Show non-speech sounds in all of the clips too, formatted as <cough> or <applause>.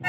欢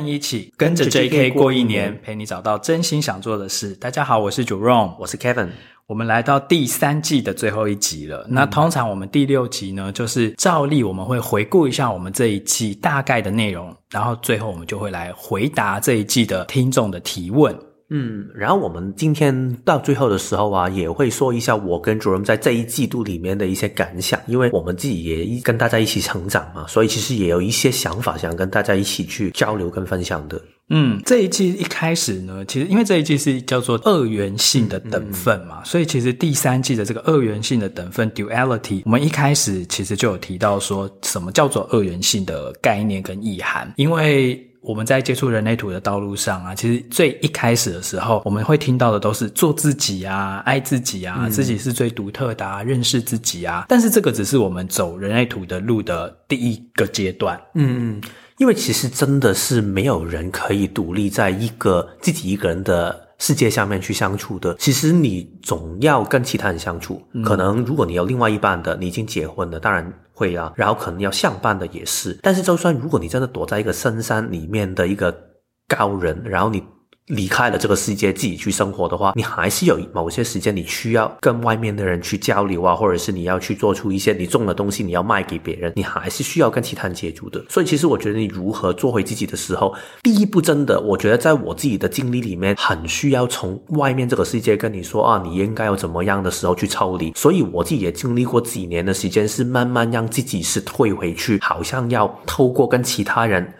迎一起跟着 JK 过一年，陪你找到真心想做的事。大家好，我是 Jerome，我是 Kevin。我们来到第三季的最后一集了。嗯、那通常我们第六集呢，就是照例我们会回顾一下我们这一季大概的内容，然后最后我们就会来回答这一季的听众的提问。嗯，然后我们今天到最后的时候啊，也会说一下我跟 Jerome 在这一季度里面的一些感想，因为我们自己也跟大家一起成长嘛，所以其实也有一些想法想跟大家一起去交流跟分享的。嗯，这一季一开始呢，其实因为这一季是叫做二元性的等分嘛，嗯嗯、所以其实第三季的这个二元性的等分 duality，我们一开始其实就有提到说什么叫做二元性的概念跟意涵，因为。我们在接触人类图的道路上啊，其实最一开始的时候，我们会听到的都是做自己啊，爱自己啊，嗯、自己是最独特的啊，认识自己啊。但是这个只是我们走人类图的路的第一个阶段。嗯嗯，因为其实真的是没有人可以独立在一个自己一个人的世界下面去相处的。其实你总要跟其他人相处。嗯、可能如果你有另外一半的，你已经结婚了，当然。会啊，然后可能要相伴的也是，但是就算如果你真的躲在一个深山里面的一个高人，然后你。离开了这个世界，自己去生活的话，你还是有某些时间，你需要跟外面的人去交流啊，或者是你要去做出一些你种的东西，你要卖给别人，你还是需要跟其他人接触的。所以，其实我觉得你如何做回自己的时候，第一步真的，我觉得在我自己的经历里面，很需要从外面这个世界跟你说啊，你应该要怎么样的时候去抽离。所以，我自己也经历过几年的时间，是慢慢让自己是退回去，好像要透过跟其他人。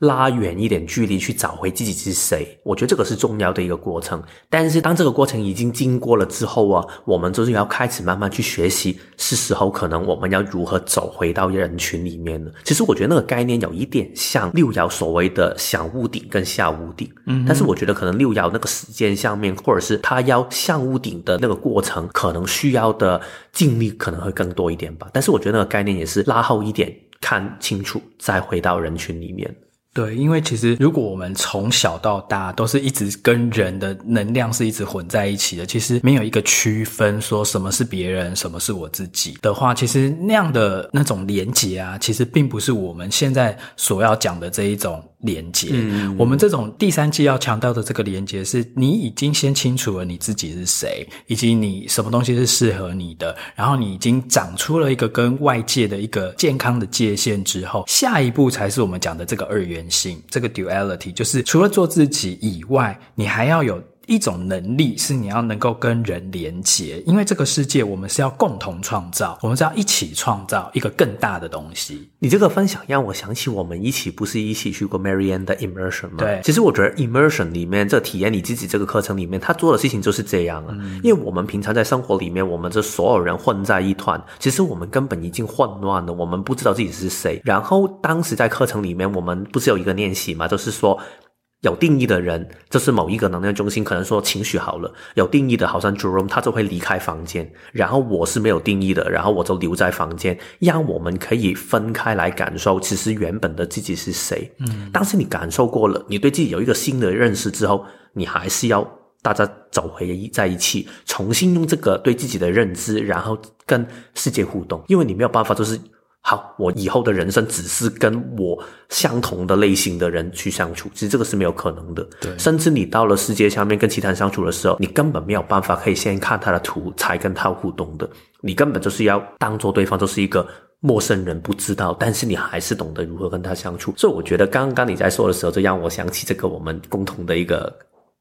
拉远一点距离去找回自己是谁，我觉得这个是重要的一个过程。但是当这个过程已经经过了之后啊，我们就是要开始慢慢去学习，是时候可能我们要如何走回到人群里面了。其实我觉得那个概念有一点像六爻所谓的小屋顶跟下屋顶，嗯，但是我觉得可能六爻那个时间上面，或者是他要上屋顶的那个过程，可能需要的精力可能会更多一点吧。但是我觉得那个概念也是拉后一点，看清楚再回到人群里面。对，因为其实如果我们从小到大都是一直跟人的能量是一直混在一起的，其实没有一个区分说什么是别人，什么是我自己的话，其实那样的那种连结啊，其实并不是我们现在所要讲的这一种。连接，嗯，我们这种第三季要强调的这个连接，是你已经先清楚了你自己是谁，以及你什么东西是适合你的，然后你已经长出了一个跟外界的一个健康的界限之后，下一步才是我们讲的这个二元性，这个 duality，就是除了做自己以外，你还要有。一种能力是你要能够跟人连接，因为这个世界我们是要共同创造，我们是要一起创造一个更大的东西。你这个分享让我想起我们一起不是一起去过 Marianne 的 Immersion 吗？对，其实我觉得 Immersion 里面这体验你自己这个课程里面，他做的事情就是这样啊。嗯，因为我们平常在生活里面，我们这所有人混在一团，其实我们根本已经混乱了，我们不知道自己是谁。然后当时在课程里面，我们不是有一个练习嘛，就是说。有定义的人，就是某一个能量中心，可能说情绪好了。有定义的，好像 Jerome，他就会离开房间。然后我是没有定义的，然后我就留在房间，让我们可以分开来感受，其实原本的自己是谁。嗯，但是你感受过了，你对自己有一个新的认识之后，你还是要大家走回在一起，重新用这个对自己的认知，然后跟世界互动，因为你没有办法，就是。好，我以后的人生只是跟我相同的类型的人去相处，其实这个是没有可能的。对，甚至你到了世界上面跟其他人相处的时候，你根本没有办法可以先看他的图才跟他互动的，你根本就是要当做对方就是一个陌生人，不知道，但是你还是懂得如何跟他相处。所以我觉得刚刚你在说的时候，就让我想起这个我们共同的一个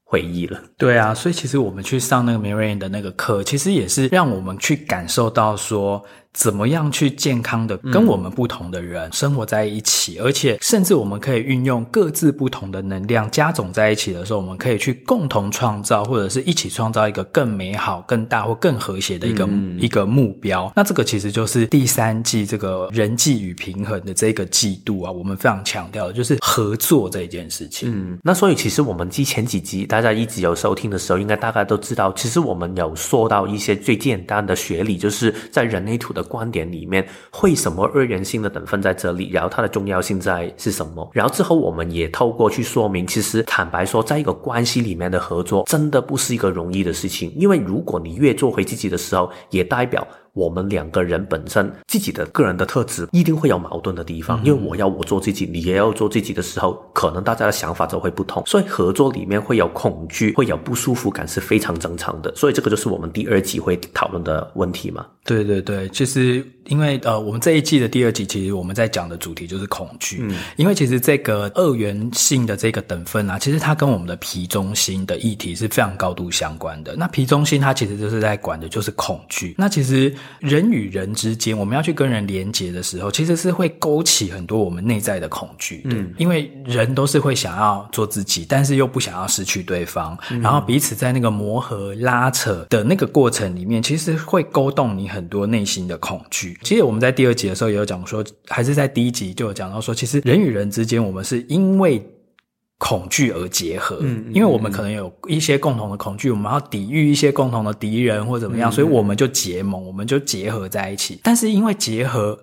回忆了。对啊，所以其实我们去上那个 Marianne 的那个课，其实也是让我们去感受到说。怎么样去健康的跟我们不同的人生活在一起，嗯、而且甚至我们可以运用各自不同的能量加总在一起的时候，我们可以去共同创造，或者是一起创造一个更美好、更大或更和谐的一个、嗯、一个目标。那这个其实就是第三季这个人际与平衡的这个季度啊，我们非常强调的就是合作这一件事情。嗯，那所以其实我们之前几集大家一直有收听的时候，应该大概都知道，其实我们有说到一些最简单的学理，就是在人类图的。观点里面，会什么二元性的等分在这里？然后它的重要性在是什么？然后之后我们也透过去说明，其实坦白说，在一个关系里面的合作，真的不是一个容易的事情。因为如果你越做回自己的时候，也代表。我们两个人本身自己的个人的特质一定会有矛盾的地方，因为我要我做自己，你也要做自己的时候，可能大家的想法就会不同，所以合作里面会有恐惧，会有不舒服感是非常正常的。所以这个就是我们第二集会讨论的问题嘛。对对对，其实因为呃，我们这一季的第二集，其实我们在讲的主题就是恐惧。嗯，因为其实这个二元性的这个等分啊，其实它跟我们的皮中心的议题是非常高度相关的。那皮中心它其实就是在管的就是恐惧。那其实。人与人之间，我们要去跟人连接的时候，其实是会勾起很多我们内在的恐惧的。嗯，因为人都是会想要做自己，但是又不想要失去对方，嗯，然后彼此在那个磨合、拉扯的那个过程里面，其实会勾动你很多内心的恐惧。其实我们在第二集的时候也有讲说，还是在第一集就有讲到说，其实人与人之间，我们是因为。恐惧而结合，嗯，因为我们可能有一些共同的恐惧，我们要抵御一些共同的敌人或怎么样，嗯，所以我们就结盟，我们就结合在一起。但是因为结合，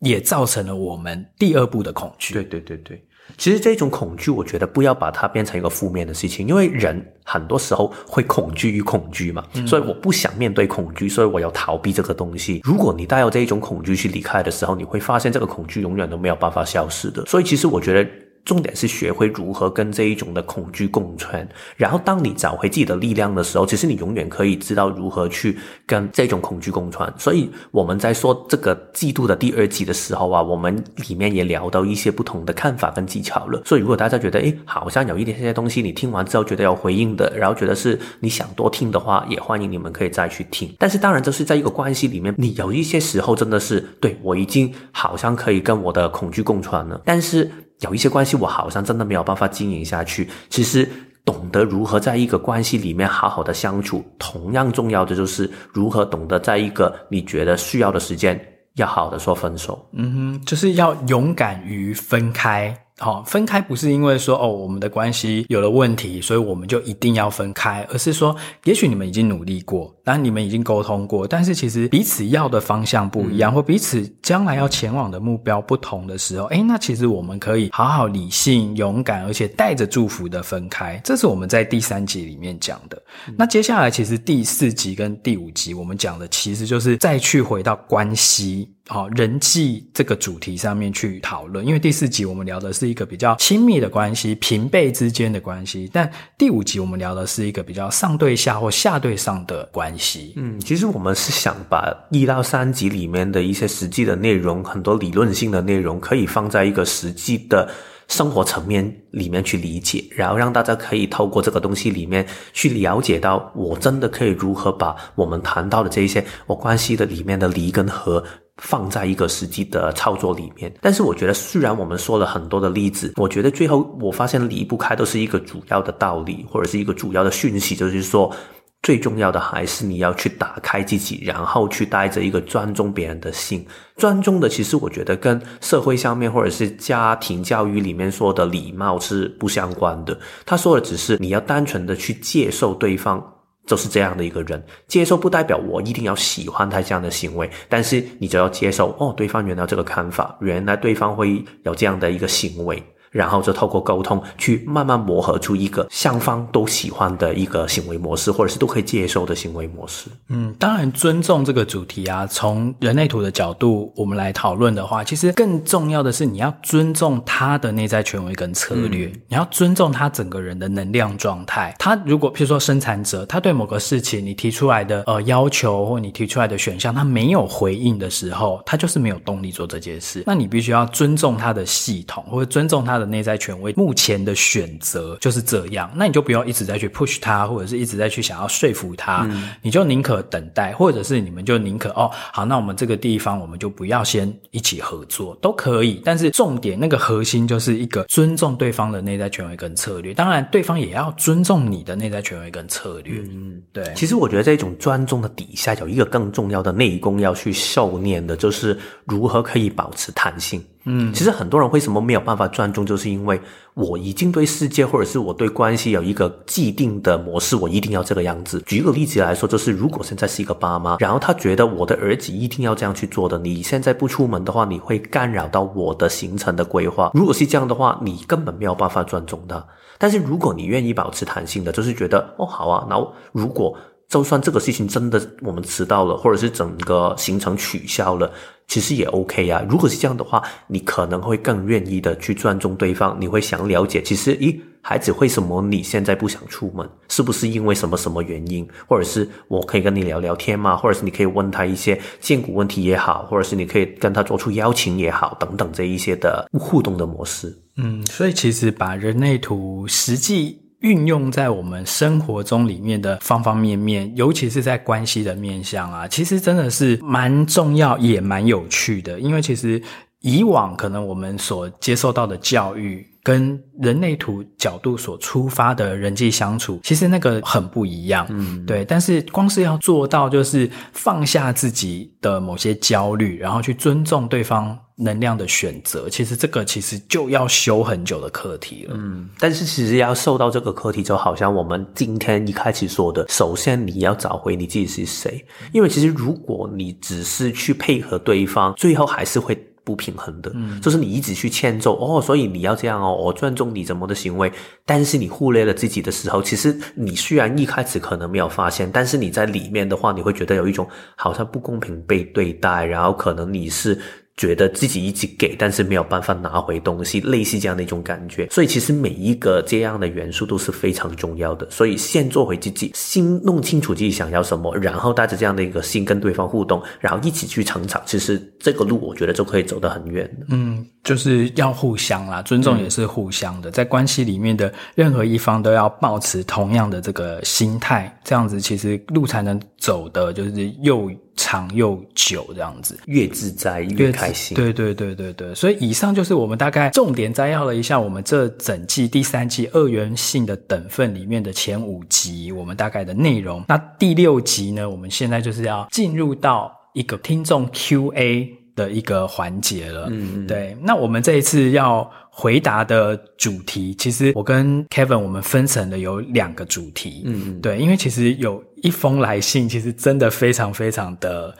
也造成了我们第二步的恐惧。对对对对，其实这种恐惧，我觉得不要把它变成一个负面的事情，因为人很多时候会恐惧与恐惧嘛，嗯，所以我不想面对恐惧，所以我要逃避这个东西。如果你带有这一种恐惧去离开的时候，你会发现这个恐惧永远都没有办法消失的。所以其实我觉得。重点是学会如何跟这一种的恐惧共存，然后当你找回自己的力量的时候，其实你永远可以知道如何去跟这种恐惧共存。所以我们在说这个季度的第二集的时候啊，我们里面也聊到一些不同的看法跟技巧了。所以如果大家觉得诶，好像有一点这些东西，你听完之后觉得有回应的，然后觉得是你想多听的话，也欢迎你们可以再去听。但是当然，就是在一个关系里面，你有一些时候真的是对，我已经好像可以跟我的恐惧共存了，但是。有一些关系，我好像真的没有办法经营下去。其实，懂得如何在一个关系里面好好的相处，同样重要的就是如何懂得在一个你觉得需要的时间，要好好的说分手。嗯哼，就是要勇敢于分开。好，分开不是因为说哦，我们的关系有了问题，所以我们就一定要分开，而是说，也许你们已经努力过，当然你们已经沟通过，但是其实彼此要的方向不一样，嗯、或彼此将来要前往的目标不同的时候，诶，那其实我们可以好好理性、勇敢，而且带着祝福的分开。这是我们在第三集里面讲的。嗯、那接下来其实第四集跟第五集我们讲的，其实就是再去回到关系。好，人际这个主题上面去讨论，因为第四集我们聊的是一个比较亲密的关系，平辈之间的关系，但第五集我们聊的是一个比较上对下或下对上的关系。嗯，其实我们是想把一到三集里面的一些实际的内容，很多理论性的内容，可以放在一个实际的生活层面里面去理解，然后让大家可以透过这个东西里面去了解到，我真的可以如何把我们谈到的这一些我关系的里面的离跟合。放在一个实际的操作里面，但是我觉得，虽然我们说了很多的例子，我觉得最后我发现离不开都是一个主要的道理，或者是一个主要的讯息，就是说，最重要的还是你要去打开自己，然后去带着一个尊重别人的心。尊重的，其实我觉得跟社会上面或者是家庭教育里面说的礼貌是不相关的。他说的只是你要单纯的去接受对方。就是这样的一个人，接受不代表我一定要喜欢他这样的行为，但是你就要接受哦，对方原来这个看法，原来对方会有这样的一个行为。然后就透过沟通去慢慢磨合出一个双方都喜欢的一个行为模式，或者是都可以接受的行为模式。嗯，当然，尊重这个主题啊，从人类图的角度我们来讨论的话，其实更重要的是你要尊重他的内在权威跟策略，嗯、你要尊重他整个人的能量状态。他如果譬如说生产者，他对某个事情你提出来的呃要求或你提出来的选项，他没有回应的时候，他就是没有动力做这件事。那你必须要尊重他的系统，或者尊重他的内在权威，目前的选择就是这样，那你就不要一直在去 push 他，或者是一直在去想要说服他，嗯、你就宁可等待，或者是你们就宁可哦，好，那我们这个地方我们就不要先一起合作，都可以。但是重点那个核心就是一个尊重对方的内在权威跟策略，当然对方也要尊重你的内在权威跟策略。嗯，对。其实我觉得这种专重的底下有一个更重要的内功要去受念的，就是如何可以保持弹性。嗯，其实很多人为什么没有办法专注，就是因为我已经对世界或者是我对关系有一个既定的模式，我一定要这个样子。举个例子来说，就是如果现在是一个爸妈，然后他觉得我的儿子一定要这样去做的，你现在不出门的话，你会干扰到我的行程的规划。如果是这样的话，你根本没有办法尊重他。但是如果你愿意保持弹性的，就是觉得哦好啊，然后如果。就算这个事情真的我们迟到了，或者是整个行程取消了，其实也 OK 呀。如果是这样的话，你可能会更愿意的去尊重对方，你会想了解，其实，咦，孩子，为什么你现在不想出门？是不是因为什么什么原因？或者是我可以跟你聊聊天吗？或者是你可以问他一些建骨问题也好，或者是你可以跟他做出邀请也好，等等这一些的互动的模式。嗯，所以其实把人类图实际。运用在我们生活中里面的方方面面，尤其是在关系的面向啊，其实真的是蛮重要，也蛮有趣的。因为其实以往可能我们所接受到的教育，跟人类图角度所出发的人际相处，其实那个很不一样。嗯，对。但是光是要做到，就是放下自己的某些焦虑，然后去尊重对方。能量的选择，其实这个其实就要修很久的课题了。嗯，但是其实要受到这个课题，就好像我们今天一开始说的，首先你要找回你自己是谁。因为其实如果你只是去配合对方，最后还是会不平衡的。嗯，就是你一直去迁就哦，所以你要这样哦，我尊重你怎么的行为，但是你忽略了自己的时候，其实你虽然一开始可能没有发现，但是你在里面的话，你会觉得有一种好像不公平被对待，然后可能你是。觉得自己一直给，但是没有办法拿回东西，类似这样的一种感觉。所以其实每一个这样的元素都是非常重要的。所以先做回自己，先弄清楚自己想要什么，然后带着这样的一个心跟对方互动，然后一起去成长。其实这个路我觉得就可以走得很远。嗯，就是要互相啦，尊重也是互相的，嗯、在关系里面的任何一方都要保持同样的这个心态，这样子其实路才能走的就是又。长又久这样子，越自在越开心。对对对对对，所以以上就是我们大概重点摘要了一下我们这整季第三季二元性的等份里面的前五集，我们大概的内容。那第六集呢，我们现在就是要进入到一个听众 Q&A 的一个环节了。嗯，对。那我们这一次要回答的主题，其实我跟 Kevin 我们分成了有两个主题，嗯，对，因为其实有一封来信，其实真的非常非常的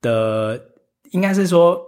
的，应该是说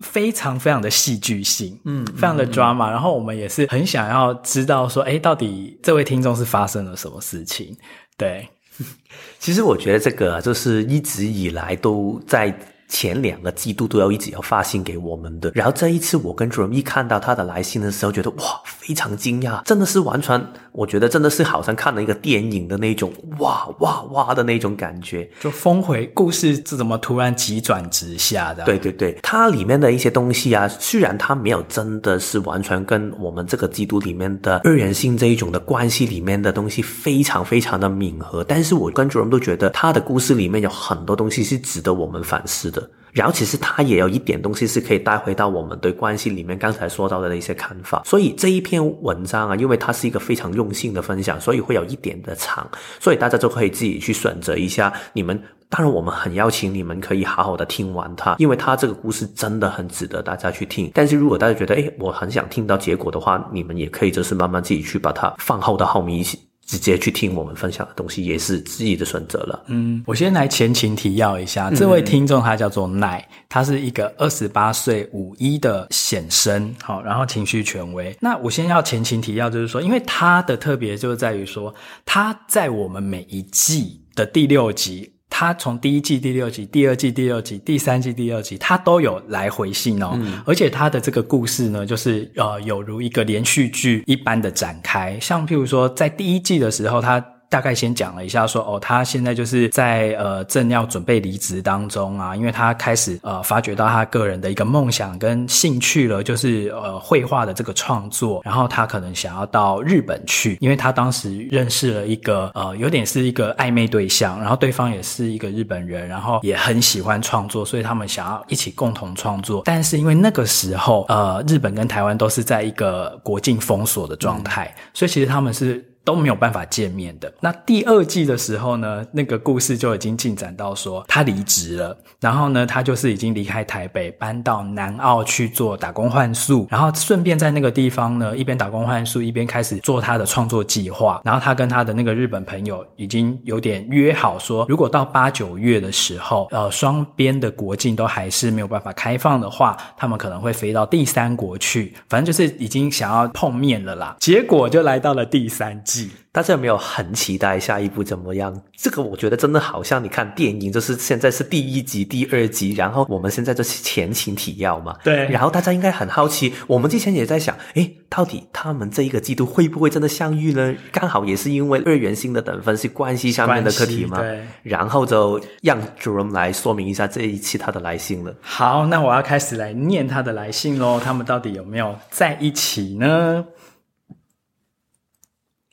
非常非常的戏剧性，嗯，非常的 drama，嗯，然后我们也是很想要知道说，哎，到底这位听众是发生了什么事情？对，<laughs> 其实我觉得这个就是一直以来都在。前两个季度都要一直要发信给我们的，然后这一次我跟 Jerome 一看到他的来信的时候，觉得哇，非常惊讶，真的是完全，我觉得真的是好像看了一个电影的那种哇哇哇的那种感觉，就峰回故事是怎么突然急转直下的？对对对，它里面的一些东西啊，虽然它没有真的是完全跟我们这个季度里面的二元性这一种的关系里面的东西非常非常的吻合，但是我跟 Jerome 都觉得他的故事里面有很多东西是值得我们反思的。然后其实他也有一点东西是可以带回到我们对关系里面刚才说到的一些看法，所以这一篇文章啊，因为它是一个非常用心的分享，所以会有一点的长，所以大家就可以自己去选择一下。你们当然我们很邀请你们可以好好的听完它，因为它这个故事真的很值得大家去听。但是如果大家觉得诶，我很想听到结果的话，你们也可以就是慢慢自己去把它放后到后面一起。直接去听我们分享的东西也是自己的选择了。嗯，我先来前情提要一下，这位听众他叫做奈，他是一个二十八岁五一的显生，好，然后情绪权威。那我先要前情提要，就是说，因为他的特别就在于说，他在我们每一季的第六集。他从第一季第六集、第二季第六集、第三季第二集，他都有来回信哦。嗯、而且他的这个故事呢，就是呃，有如一个连续剧一般的展开。像譬如说，在第一季的时候，他。大概先讲了一下说，哦，他现在就是在呃正要准备离职当中啊，因为他开始呃发觉到他个人的一个梦想跟兴趣了，就是呃绘画的这个创作，然后他可能想要到日本去，因为他当时认识了一个呃有点是一个暧昧对象，然后对方也是一个日本人，然后也很喜欢创作，所以他们想要一起共同创作，但是因为那个时候呃日本跟台湾都是在一个国境封锁的状态，所以其实他们是。都没有办法见面的。那第二季的时候呢，那个故事就已经进展到说他离职了，然后呢，他就是已经离开台北，搬到南澳去做打工换宿，然后顺便在那个地方呢，一边打工换宿，一边开始做他的创作计划。然后他跟他的那个日本朋友已经有点约好说，如果到八九月的时候，呃，双边的国境都还是没有办法开放的话，他们可能会飞到第三国去，反正就是已经想要碰面了啦。结果就来到了第三季。大家有没有很期待下一步怎么样？这个我觉得真的好像你看电影，就是现在是第一集、第二集，然后我们现在就是前情提要嘛。对。然后大家应该很好奇，我们之前也在想，诶，到底他们这一个季度会不会真的相遇呢？刚好也是因为二元性的等分是关系上面的课题嘛。对。然后就让 Jerome 来说明一下这一期他的来信了。好，那我要开始来念他的来信喽。他们到底有没有在一起呢？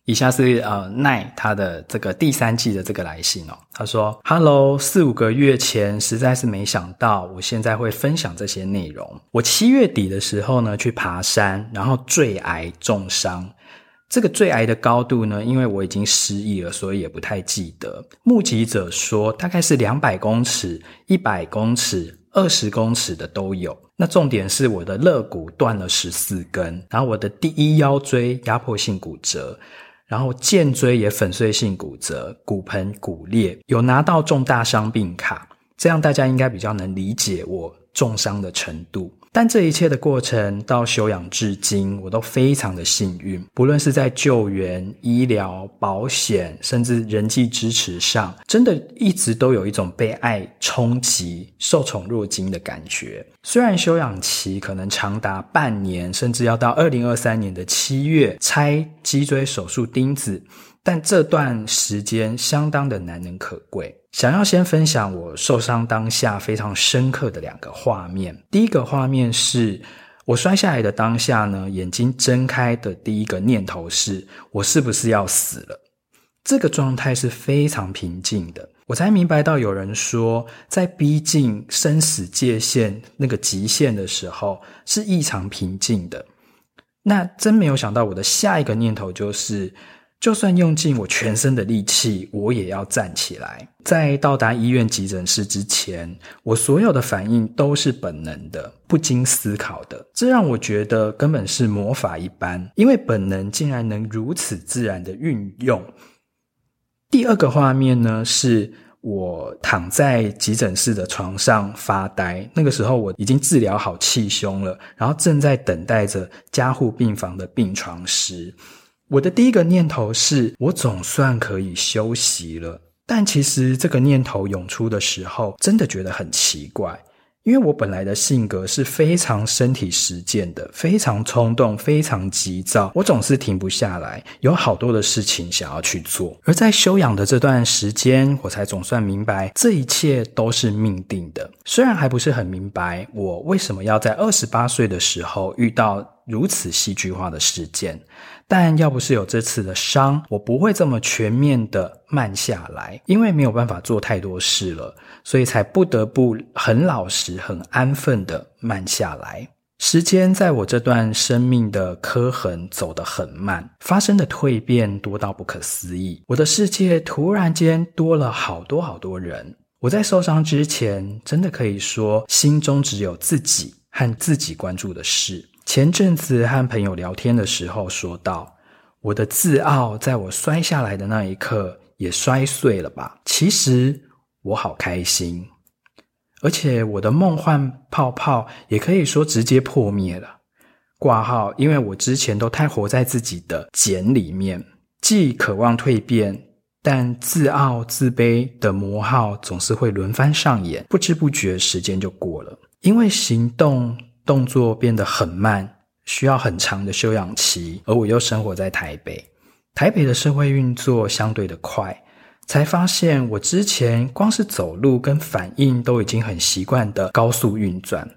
以下是呃奈他的这个第三季的这个来信哦，他说：“Hello，四五个月前实在是没想到我现在会分享这些内容。我七月底的时候呢去爬山，然后坠崖重伤。这个坠崖的高度呢，因为我已经失忆了，所以也不太记得。目击者说大概是两百公尺、一百公尺、二十公尺的都有。那重点是我的肋骨断了十四根，然后我的第一腰椎压迫性骨折。”然后肩椎也粉碎性骨折，骨盆骨裂，有拿到重大伤病卡，这样大家应该比较能理解我重伤的程度。但这一切的过程到休养至今，我都非常的幸运，不论是在救援、医疗、保险，甚至人际支持上，真的一直都有一种被爱冲击、受宠若惊的感觉。虽然休养期可能长达半年，甚至要到二零二三年的七月拆脊椎手术钉子，但这段时间相当的难能可贵。想要先分享我受伤当下非常深刻的两个画面。第一个画面是我摔下来的当下呢，眼睛睁开的第一个念头是我是不是要死了？这个状态是非常平静的。我才明白到有人说，在逼近生死界限那个极限的时候是异常平静的。那真没有想到，我的下一个念头就是。就算用尽我全身的力气，我也要站起来。在到达医院急诊室之前，我所有的反应都是本能的，不经思考的。这让我觉得根本是魔法一般，因为本能竟然能如此自然的运用。第二个画面呢，是我躺在急诊室的床上发呆。那个时候我已经治疗好气胸了，然后正在等待着加护病房的病床时。我的第一个念头是我总算可以休息了，但其实这个念头涌出的时候，真的觉得很奇怪，因为我本来的性格是非常身体实践的，非常冲动，非常急躁，我总是停不下来，有好多的事情想要去做。而在休养的这段时间，我才总算明白这一切都是命定的。虽然还不是很明白我为什么要在二十八岁的时候遇到如此戏剧化的事件。但要不是有这次的伤，我不会这么全面的慢下来，因为没有办法做太多事了，所以才不得不很老实、很安分的慢下来。时间在我这段生命的刻痕走得很慢，发生的蜕变多到不可思议。我的世界突然间多了好多好多人。我在受伤之前，真的可以说心中只有自己和自己关注的事。前阵子和朋友聊天的时候说到，我的自傲在我摔下来的那一刻也摔碎了吧？其实我好开心，而且我的梦幻泡泡也可以说直接破灭了。挂号，因为我之前都太活在自己的茧里面，既渴望蜕变，但自傲自卑的魔号总是会轮番上演，不知不觉时间就过了，因为行动。动作变得很慢，需要很长的休养期，而我又生活在台北，台北的社会运作相对的快，才发现我之前光是走路跟反应都已经很习惯的高速运转，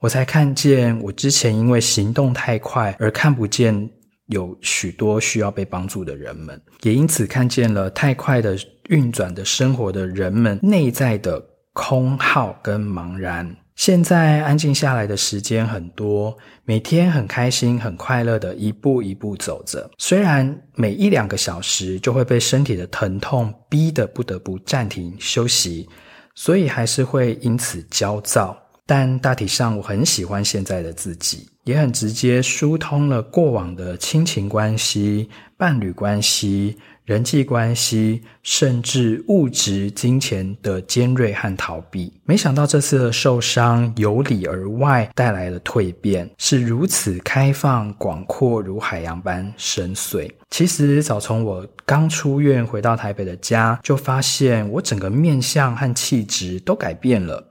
我才看见我之前因为行动太快而看不见有许多需要被帮助的人们，也因此看见了太快的运转的生活的人们内在的空耗跟茫然。现在安静下来的时间很多，每天很开心、很快乐的一步一步走着。虽然每一两个小时就会被身体的疼痛逼得不得不暂停休息，所以还是会因此焦躁。但大体上，我很喜欢现在的自己，也很直接疏通了过往的亲情关系、伴侣关系。人际关系，甚至物质、金钱的尖锐和逃避，没想到这次的受伤由里而外带来了蜕变，是如此开放、广阔，如海洋般深邃。其实早从我刚出院回到台北的家，就发现我整个面相和气质都改变了。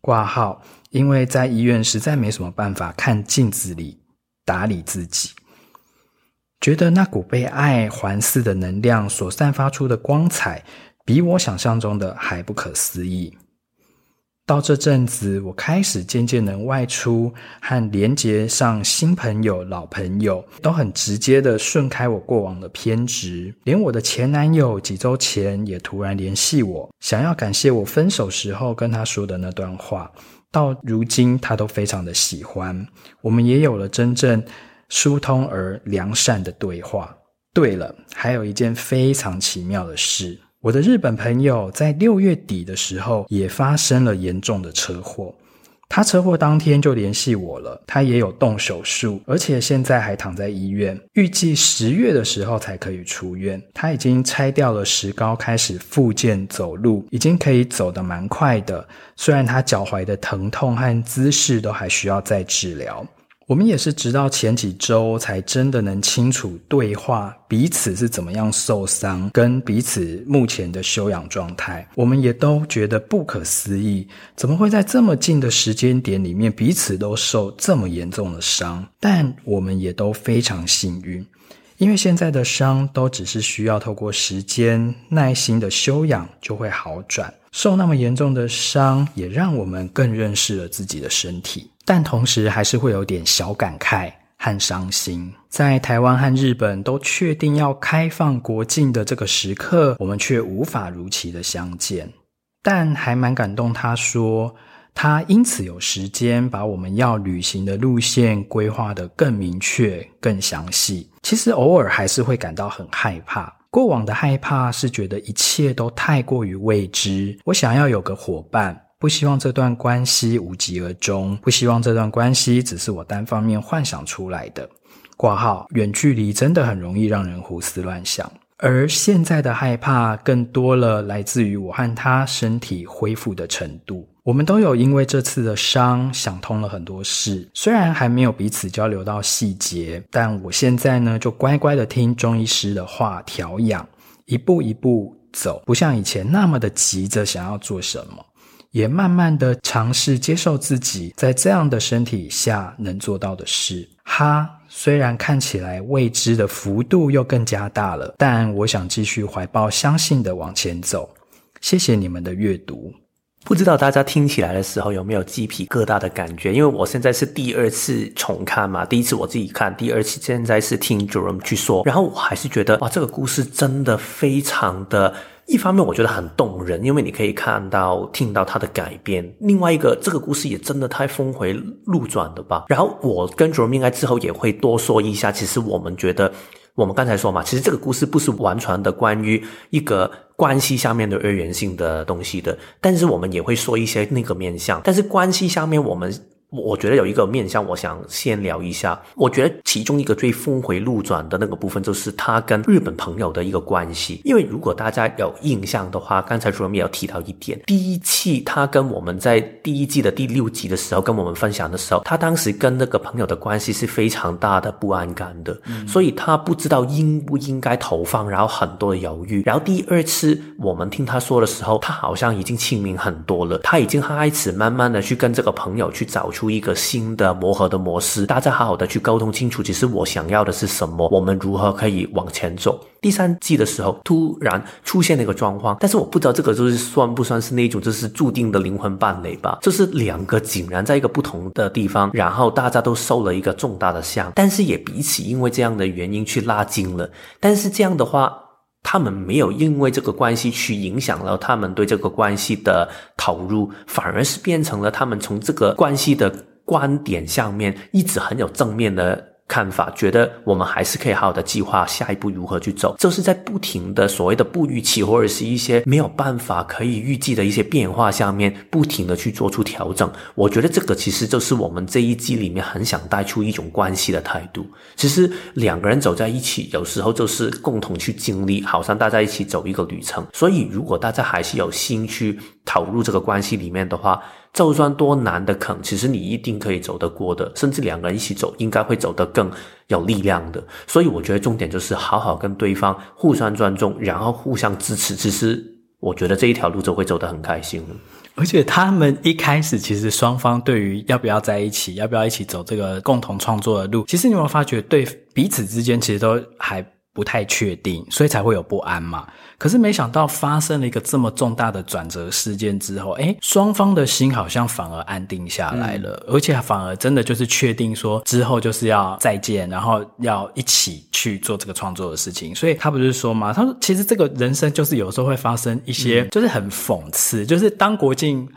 挂号，因为在医院实在没什么办法看镜子里打理自己。觉得那股被爱环伺的能量所散发出的光彩，比我想象中的还不可思议。到这阵子，我开始渐渐能外出和连接上新朋友、老朋友，都很直接的顺开我过往的偏执。连我的前男友几周前也突然联系我，想要感谢我分手时候跟他说的那段话。到如今，他都非常的喜欢。我们也有了真正。疏通而良善的对话。对了，还有一件非常奇妙的事，我的日本朋友在六月底的时候也发生了严重的车祸。他车祸当天就联系我了，他也有动手术，而且现在还躺在医院，预计十月的时候才可以出院。他已经拆掉了石膏，开始复健走路，已经可以走得蛮快的。虽然他脚踝的疼痛和姿势都还需要再治疗。我们也是直到前几周才真的能清楚对话彼此是怎么样受伤，跟彼此目前的修养状态。我们也都觉得不可思议，怎么会在这么近的时间点里面彼此都受这么严重的伤？但我们也都非常幸运，因为现在的伤都只是需要透过时间耐心的休养就会好转。受那么严重的伤，也让我们更认识了自己的身体。但同时还是会有点小感慨和伤心。在台湾和日本都确定要开放国境的这个时刻，我们却无法如期的相见。但还蛮感动，他说他因此有时间把我们要旅行的路线规划得更明确、更详细。其实偶尔还是会感到很害怕。过往的害怕是觉得一切都太过于未知，我想要有个伙伴。不希望这段关系无疾而终，不希望这段关系只是我单方面幻想出来的。挂号，远距离真的很容易让人胡思乱想，而现在的害怕更多了，来自于我和他身体恢复的程度。我们都有因为这次的伤想通了很多事，虽然还没有彼此交流到细节，但我现在呢就乖乖的听中医师的话调养，一步一步走，不像以前那么的急着想要做什么。也慢慢的尝试接受自己在这样的身体下能做到的事。哈，虽然看起来未知的幅度又更加大了，但我想继续怀抱相信的往前走。谢谢你们的阅读。不知道大家听起来的时候有没有鸡皮疙瘩的感觉？因为我现在是第二次重看嘛，第一次我自己看，第二次现在是听 Jerome 去说，然后我还是觉得哇，这个故事真的非常的。一方面我觉得很动人，因为你可以看到、听到他的改变；另外一个，这个故事也真的太峰回路转了吧。然后我跟 Jerome 应该之后也会多说一下，其实我们觉得，我们刚才说嘛，其实这个故事不是完全的关于一个关系下面的二元性的东西的，但是我们也会说一些那个面向。但是关系下面我们。我觉得有一个面向，我想先聊一下。我觉得其中一个最峰回路转的那个部分，就是他跟日本朋友的一个关系。因为如果大家有印象的话，刚才主任也有提到一点，第一期他跟我们在第一季的第六集的时候跟我们分享的时候，他当时跟那个朋友的关系是非常大的不安感的，嗯、所以他不知道应不应该投放，然后很多的犹豫。然后第二次我们听他说的时候，他好像已经清明很多了，他已经开始慢慢的去跟这个朋友去找出。出一个新的磨合的模式，大家好好的去沟通清楚，其实我想要的是什么，我们如何可以往前走。第三季的时候，突然出现了一个状况，但是我不知道这个就是算不算是那种就是注定的灵魂伴侣吧？就是两个竟然在一个不同的地方，然后大家都受了一个重大的伤，但是也彼此因为这样的原因去拉近了。但是这样的话。他们没有因为这个关系去影响了他们对这个关系的投入，反而是变成了他们从这个关系的观点上面一直很有正面的。看法，觉得我们还是可以好好的计划下一步如何去走，就是在不停的所谓的不预期或者是一些没有办法可以预计的一些变化下面，不停的去做出调整。我觉得这个其实就是我们这一季里面很想带出一种关系的态度。其实两个人走在一起，有时候就是共同去经历，好像大家一起走一个旅程。所以，如果大家还是有心去投入这个关系里面的话，就算多难的坑，其实你一定可以走得过的，甚至两个人一起走，应该会走得更有力量的。所以我觉得重点就是好好跟对方互相尊重，然后互相支持。其实我觉得这一条路就会走得很开心。而且他们一开始其实双方对于要不要在一起，要不要一起走这个共同创作的路，其实你有没有发觉，对彼此之间其实都还不太确定，所以才会有不安嘛。可是没想到发生了一个这么重大的转折事件之后，诶，双方的心好像反而安定下来了，嗯、而且反而真的就是确定说之后就是要再见，然后要一起去做这个创作的事情。所以他不是说嘛，他说其实这个人生就是有时候会发生一些，就是很讽刺，嗯、就是当国境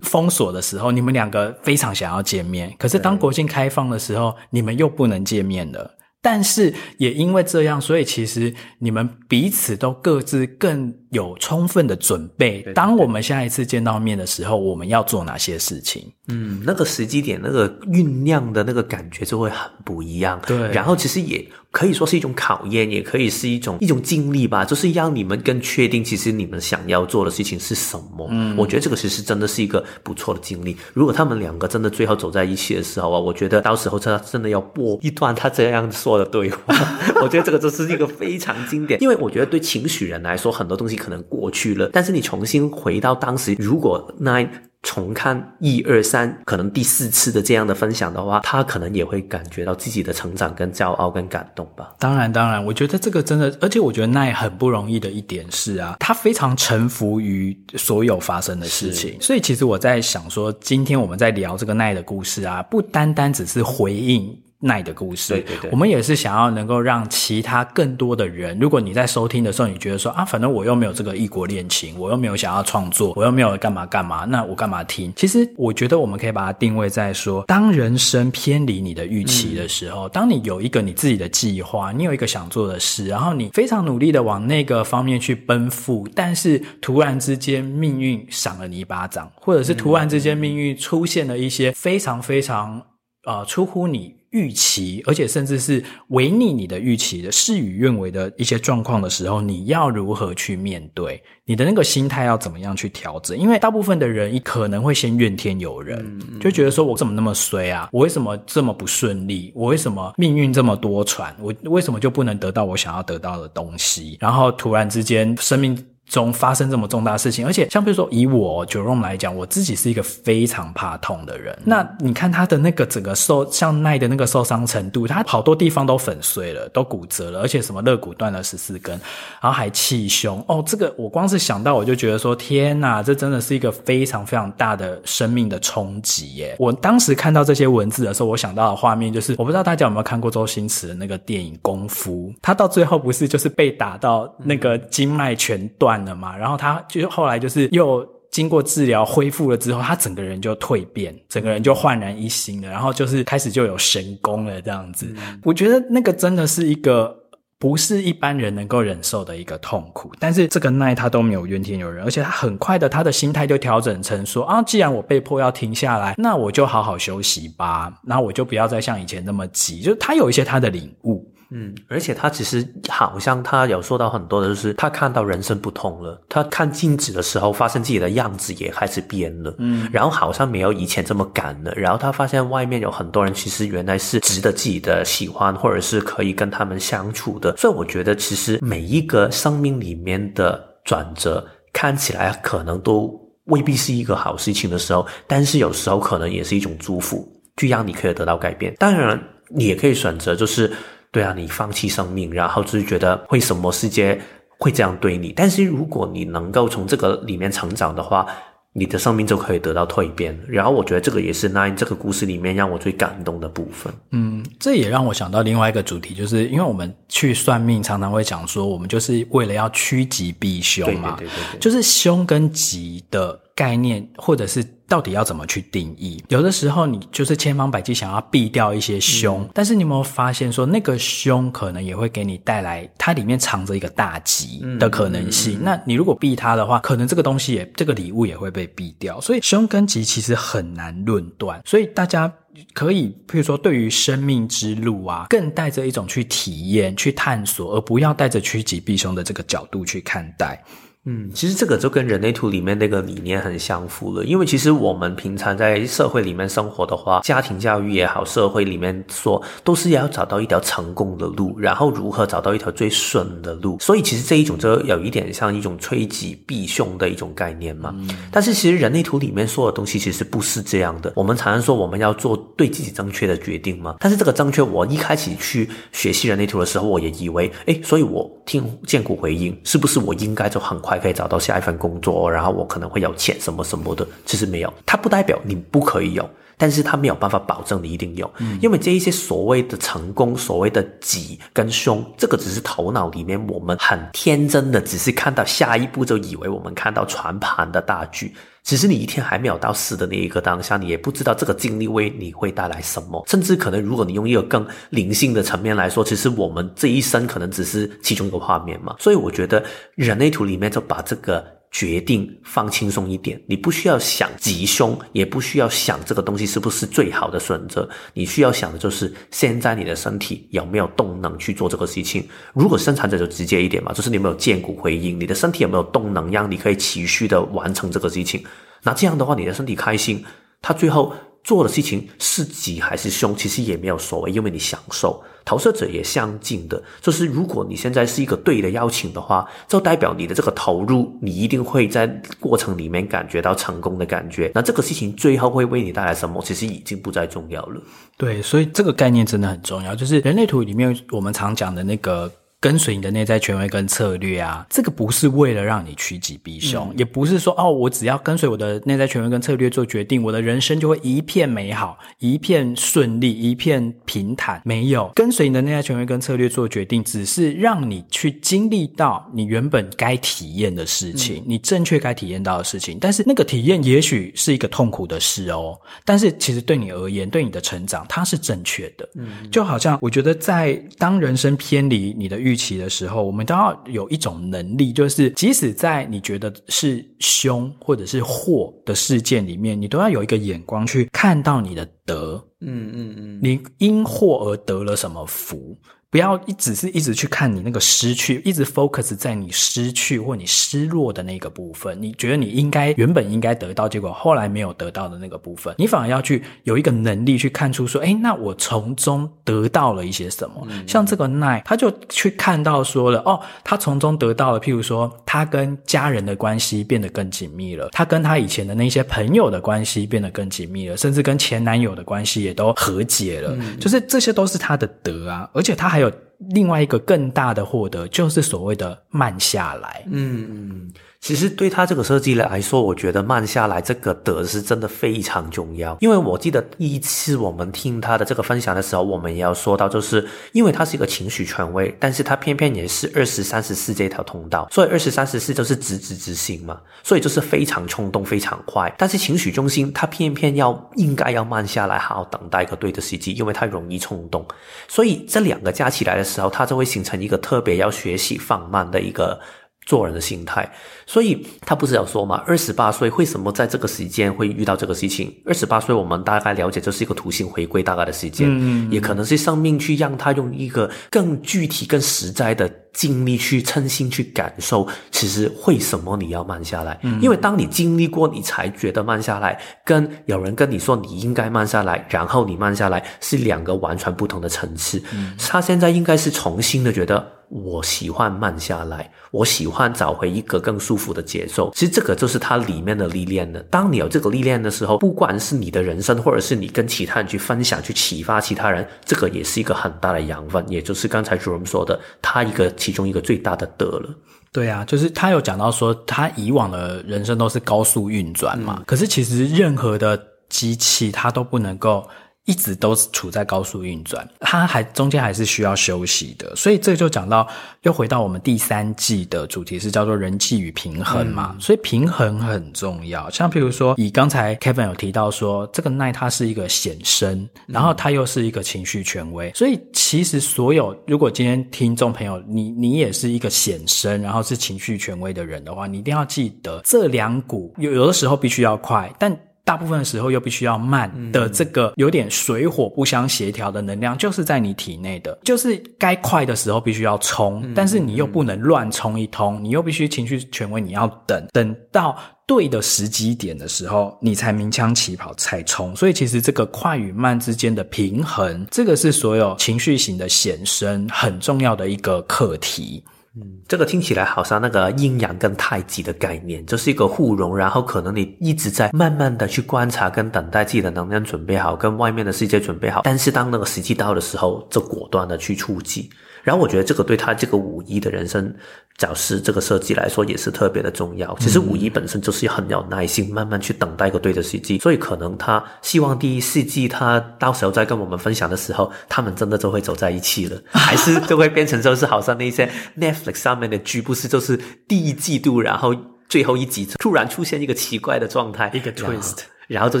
封锁的时候，你们两个非常想要见面，可是当国境开放的时候，你们又不能见面了。但是也因为这样，所以其实你们彼此都各自更有充分的准备。当我们下一次见到面的时候，我们要做哪些事情？嗯，那个时机点，那个酝酿的那个感觉就会很不一样。对，然后其实也可以说是一种考验，也可以是一种一种经历吧，就是让你们更确定，其实你们想要做的事情是什么。嗯，我觉得这个其实真的是一个不错的经历。如果他们两个真的最后走在一起的时候啊，我觉得到时候他真的要播一段他这样说的对话。我觉得这个就是一个非常经典，<laughs> 因为我觉得对情绪人来说，很多东西可能过去了，但是你重新回到当时，如果那。重看一二三，可能第四次的这样的分享的话，他可能也会感觉到自己的成长、跟骄傲、跟感动吧。当然，当然，我觉得这个真的，而且我觉得那也很不容易的一点是啊，他非常臣服于所有发生的事情。所以，其实我在想说，今天我们在聊这个奈的故事啊，不单单只是回应。奈的故事，对对对，我们也是想要能够让其他更多的人，如果你在收听的时候，你觉得说啊，反正我又没有这个异国恋情，我又没有想要创作，我又没有干嘛干嘛，那我干嘛听？其实我觉得我们可以把它定位在说，当人生偏离你的预期的时候，嗯、当你有一个你自己的计划，你有一个想做的事，然后你非常努力的往那个方面去奔赴，但是突然之间命运赏了你一巴掌，或者是突然之间命运出现了一些非常非常呃出乎你。预期，而且甚至是违逆你的预期的事与愿违的一些状况的时候，你要如何去面对？你的那个心态要怎么样去调整？因为大部分的人可能会先怨天尤人，嗯、就觉得说我怎么那么衰啊？我为什么这么不顺利？我为什么命运这么多舛？我为什么就不能得到我想要得到的东西？然后突然之间，生命。中发生这么重大事情，而且像比如说以我 Jerome 来讲，我自己是一个非常怕痛的人。那你看他的那个整个受像奈的那个受伤程度，他好多地方都粉碎了，都骨折了，而且什么肋骨断了十四根，然后还气胸。哦，这个我光是想到我就觉得说，天哪，这真的是一个非常非常大的生命的冲击耶！我当时看到这些文字的时候，我想到的画面就是，我不知道大家有没有看过周星驰的那个电影《功夫》，他到最后不是就是被打到那个经脉全断。了嘛，然后他就后来就是又经过治疗恢复了之后，他整个人就蜕变，整个人就焕然一新了，然后就是开始就有神功了这样子。嗯、我觉得那个真的是一个不是一般人能够忍受的一个痛苦，但是这个奈他都没有怨天尤人，而且他很快的他的心态就调整成说啊，既然我被迫要停下来，那我就好好休息吧，然后我就不要再像以前那么急，就是他有一些他的领悟。嗯，而且他其实好像他有说到很多的，就是他看到人生不同了。他看镜子的时候，发现自己的样子也开始变了。嗯，然后好像没有以前这么敢了。然后他发现外面有很多人，其实原来是值得自己的喜欢，或者是可以跟他们相处的。所以我觉得，其实每一个生命里面的转折，看起来可能都未必是一个好事情的时候，但是有时候可能也是一种祝福，就让你可以得到改变。当然，你也可以选择就是。对啊，你放弃生命，然后就是觉得为什么世界会这样对你？但是如果你能够从这个里面成长的话，你的生命就可以得到蜕变。然后我觉得这个也是 Nine 这个故事里面让我最感动的部分。嗯，这也让我想到另外一个主题，就是因为我们去算命常常会讲说，我们就是为了要趋吉避凶嘛，对对对对对，就是凶跟吉的概念，或者是。到底要怎么去定义？有的时候你就是千方百计想要避掉一些凶，嗯、但是你有没有发现说那个凶可能也会给你带来它里面藏着一个大吉的可能性？嗯嗯嗯、那你如果避它的话，可能这个东西也这个礼物也会被避掉。所以凶跟吉其实很难论断。所以大家可以，譬如说对于生命之路啊，更带着一种去体验、去探索，而不要带着趋吉避凶的这个角度去看待。嗯，其实这个就跟人类图里面那个理念很相符了，因为其实我们平常在社会里面生活的话，家庭教育也好，社会里面说都是要找到一条成功的路，然后如何找到一条最顺的路。所以其实这一种就有一点像一种趋吉避凶的一种概念嘛。嗯、但是其实人类图里面说的东西其实不是这样的。我们常常说我们要做对自己正确的决定嘛，但是这个正确，我一开始去学习人类图的时候，我也以为，哎，所以我听见骨回应，是不是我应该就很快可以找到下一份工作，然后我可能会有钱什么什么的，其实没有，它不代表你不可以有，但是他没有办法保证你一定有，嗯、因为这一些所谓的成功，所谓的吉跟凶，这个只是头脑里面我们很天真的，只是看到下一步就以为我们看到全盘的大局。只是你一天还没有到死的那一个当下，你也不知道这个经历为你会带来什么。甚至可能，如果你用一个更灵性的层面来说，其实我们这一生可能只是其中一个画面嘛。所以我觉得人类图里面就把这个决定放轻松一点，你不需要想吉凶，也不需要想这个东西是不是最好的选择。你需要想的就是现在你的身体有没有动能去做这个事情。如果生产者就直接一点嘛，就是你有没有见骨回音，你的身体有没有动能让你可以持续的完成这个事情。那这样的话，你的身体开心，他最后做的事情是吉还是凶，其实也没有所谓，因为你享受。投射者也相近的，就是如果你现在是一个对的邀请的话，就代表你的这个投入，你一定会在过程里面感觉到成功的感觉。那这个事情最后会为你带来什么，其实已经不再重要了。对，所以这个概念真的很重要，就是人类图里面我们常讲的那个。跟随你的内在权威跟策略啊，这个不是为了让你趋吉避凶，嗯、也不是说哦，我只要跟随我的内在权威跟策略做决定，我的人生就会一片美好、一片顺利、一片平坦。没有，跟随你的内在权威跟策略做决定，只是让你去经历到你原本该体验的事情，嗯、你正确该体验到的事情。但是那个体验也许是一个痛苦的事哦，但是其实对你而言，对你的成长，它是正确的。嗯，就好像我觉得在当人生偏离你的。预期的时候，我们都要有一种能力，就是即使在你觉得是凶或者是祸的事件里面，你都要有一个眼光去看到你的德。嗯嗯嗯，你因祸而得了什么福？不要一只是一直去看你那个失去，一直 focus 在你失去或你失落的那个部分。你觉得你应该原本应该得到，结果后来没有得到的那个部分，你反而要去有一个能力去看出说，哎，那我从中得到了一些什么？嗯、像这个奈，他就去看到说了，哦，他从中得到了，譬如说，他跟家人的关系变得更紧密了，他跟他以前的那些朋友的关系变得更紧密了，甚至跟前男友的关系也都和解了。嗯、就是这些都是他的德啊，而且他还。还有另外一个更大的获得，就是所谓的慢下来。嗯嗯。其实对他这个设计来说，我觉得慢下来这个德是真的非常重要。因为我记得第一次我们听他的这个分享的时候，我们也要说到，就是因为他是一个情绪权威，但是他偏偏也是二十三十四这条通道，所以二十三十四就是直直直行嘛，所以就是非常冲动，非常快。但是情绪中心他偏偏要应该要慢下来，好好等待一个对的时机，因为他容易冲动。所以这两个加起来的时候，他就会形成一个特别要学习放慢的一个。做人的心态，所以他不是要说嘛？二十八岁为什么在这个时间会遇到这个事情？二十八岁我们大概了解，就是一个土星回归大概的时间，嗯，也可能是生命去让他用一个更具体、更实在的经历去称心去感受，其实为什么你要慢下来？嗯，因为当你经历过，你才觉得慢下来，跟有人跟你说你应该慢下来，然后你慢下来是两个完全不同的层次。嗯，他现在应该是重新的觉得。我喜欢慢下来，我喜欢找回一个更舒服的节奏。其实这个就是它里面的历练了。当你有这个历练的时候，不管是你的人生，或者是你跟其他人去分享、去启发其他人，这个也是一个很大的养分。也就是刚才 Jerome 说的，他一个其中一个最大的德了。对啊，就是他有讲到说，他以往的人生都是高速运转嘛，嗯、可是其实任何的机器，它都不能够。一直都处在高速运转，它还中间还是需要休息的，所以这就讲到又回到我们第三季的主题是叫做人际与平衡嘛，嗯、所以平衡很重要。像譬如说，以刚才 Kevin 有提到说，这个奈他是一个显生，然后他又是一个情绪权威，所以其实所有如果今天听众朋友你你也是一个显生，然后是情绪权威的人的话，你一定要记得这两股有有的时候必须要快，但。大部分的时候又必须要慢的，这个有点水火不相协调的能量，就是在你体内的，就是该快的时候必须要冲，但是你又不能乱冲一通，你又必须情绪权威，你要等，等到对的时机点的时候，你才鸣枪起跑才冲。所以其实这个快与慢之间的平衡，这个是所有情绪型的显生很重要的一个课题。嗯，这个听起来好像那个阴阳跟太极的概念，就是一个互融，然后可能你一直在慢慢的去观察跟等待自己的能量准备好，跟外面的世界准备好，但是当那个时机到的时候，就果断的去出击。然后我觉得这个对他这个五一的人生角色这个设计来说也是特别的重要。其实五一本身就是很有耐心，慢慢去等待一个对的时机。所以可能他希望第一四季他到时候再跟我们分享的时候，他们真的就会走在一起了，<laughs> 还是就会变成就是好像那些 Netflix 上面的剧，不是就是第一季度，然后最后一集突然出现一个奇怪的状态，一个 twist，然后就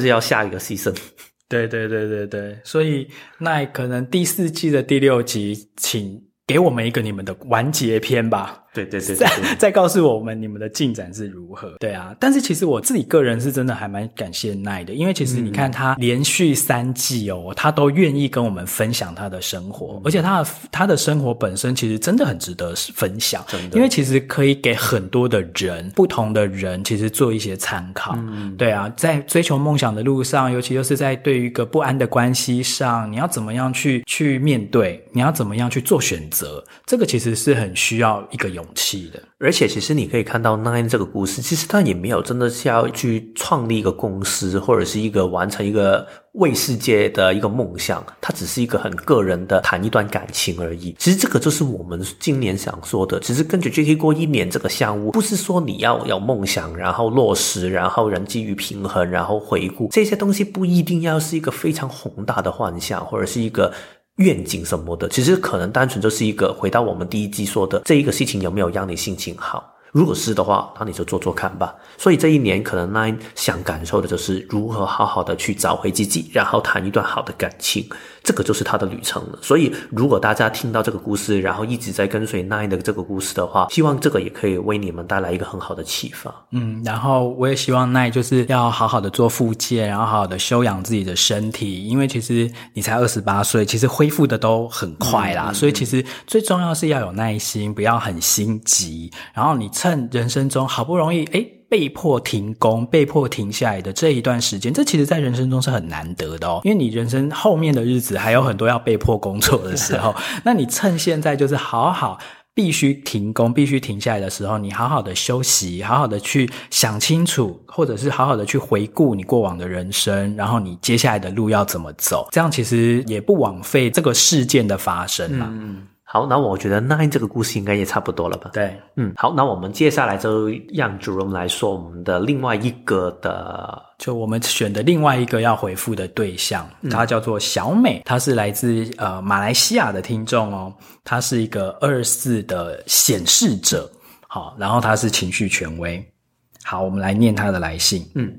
是要下一个 season。对对对对对，所以那可能第四季的第六集，请给我们一个你们的完结篇吧。对对对，对，再再告诉我们你们的进展是如何？对啊，但是其实我自己个人是真的还蛮感谢奈的，因为其实你看他连续三季哦，他都愿意跟我们分享他的生活，而且他的他的生活本身其实真的很值得分享，真的，因为其实可以给很多的人，不同的人其实做一些参考。嗯，对啊，在追求梦想的路上，尤其就是在对于一个不安的关系上，你要怎么样去去面对？你要怎么样去做选择？这个其实是很需要一个勇气的，而且其实你可以看到 Nine 这个故事，其实他也没有真的是要去创立一个公司，或者是一个完成一个为世界的一个梦想，他只是一个很个人的谈一段感情而已。其实这个就是我们今年想说的。其实跟着 Jacky 过一年这个项目，不是说你要有梦想，然后落实，然后人基于平衡，然后回顾这些东西，不一定要是一个非常宏大的幻想，或者是一个。愿景什么的，其实可能单纯就是一个回到我们第一季说的这一个事情有没有让你心情好？如果是的话，那你就做做看吧。所以这一年可能 Nine 想感受的就是如何好好的去找回自己，然后谈一段好的感情。这个就是他的旅程了。所以，如果大家听到这个故事，然后一直在跟随 Nine 的这个故事的话，希望这个也可以为你们带来一个很好的启发。嗯，然后我也希望 Nine 就是要好好的做复健，然后好好的休养自己的身体，因为其实你才二十八岁，其实恢复的都很快啦。所以，其实最重要是要有耐心，不要很心急。然后，你趁人生中好不容易诶被迫停工、被迫停下来的这一段时间，这其实在人生中是很难得的哦。因为你人生后面的日子还有很多要被迫工作的时候，<laughs> 那你趁现在就是好好必须停工、必须停下来的时候，你好好的休息，好好的去想清楚，或者是好好的去回顾你过往的人生，然后你接下来的路要怎么走，这样其实也不枉费这个事件的发生嘛。嗯。好，那我觉得 Nine 这个故事应该也差不多了吧？对，嗯，好，那我们接下来就让 Jerome 来说我们的另外一个的，就我们选的另外一个要回复的对象，他叫做小美，他是来自呃马来西亚的听众哦，他是一个二四的显示者，好，然后他是情绪权威，好，我们来念他的来信，嗯。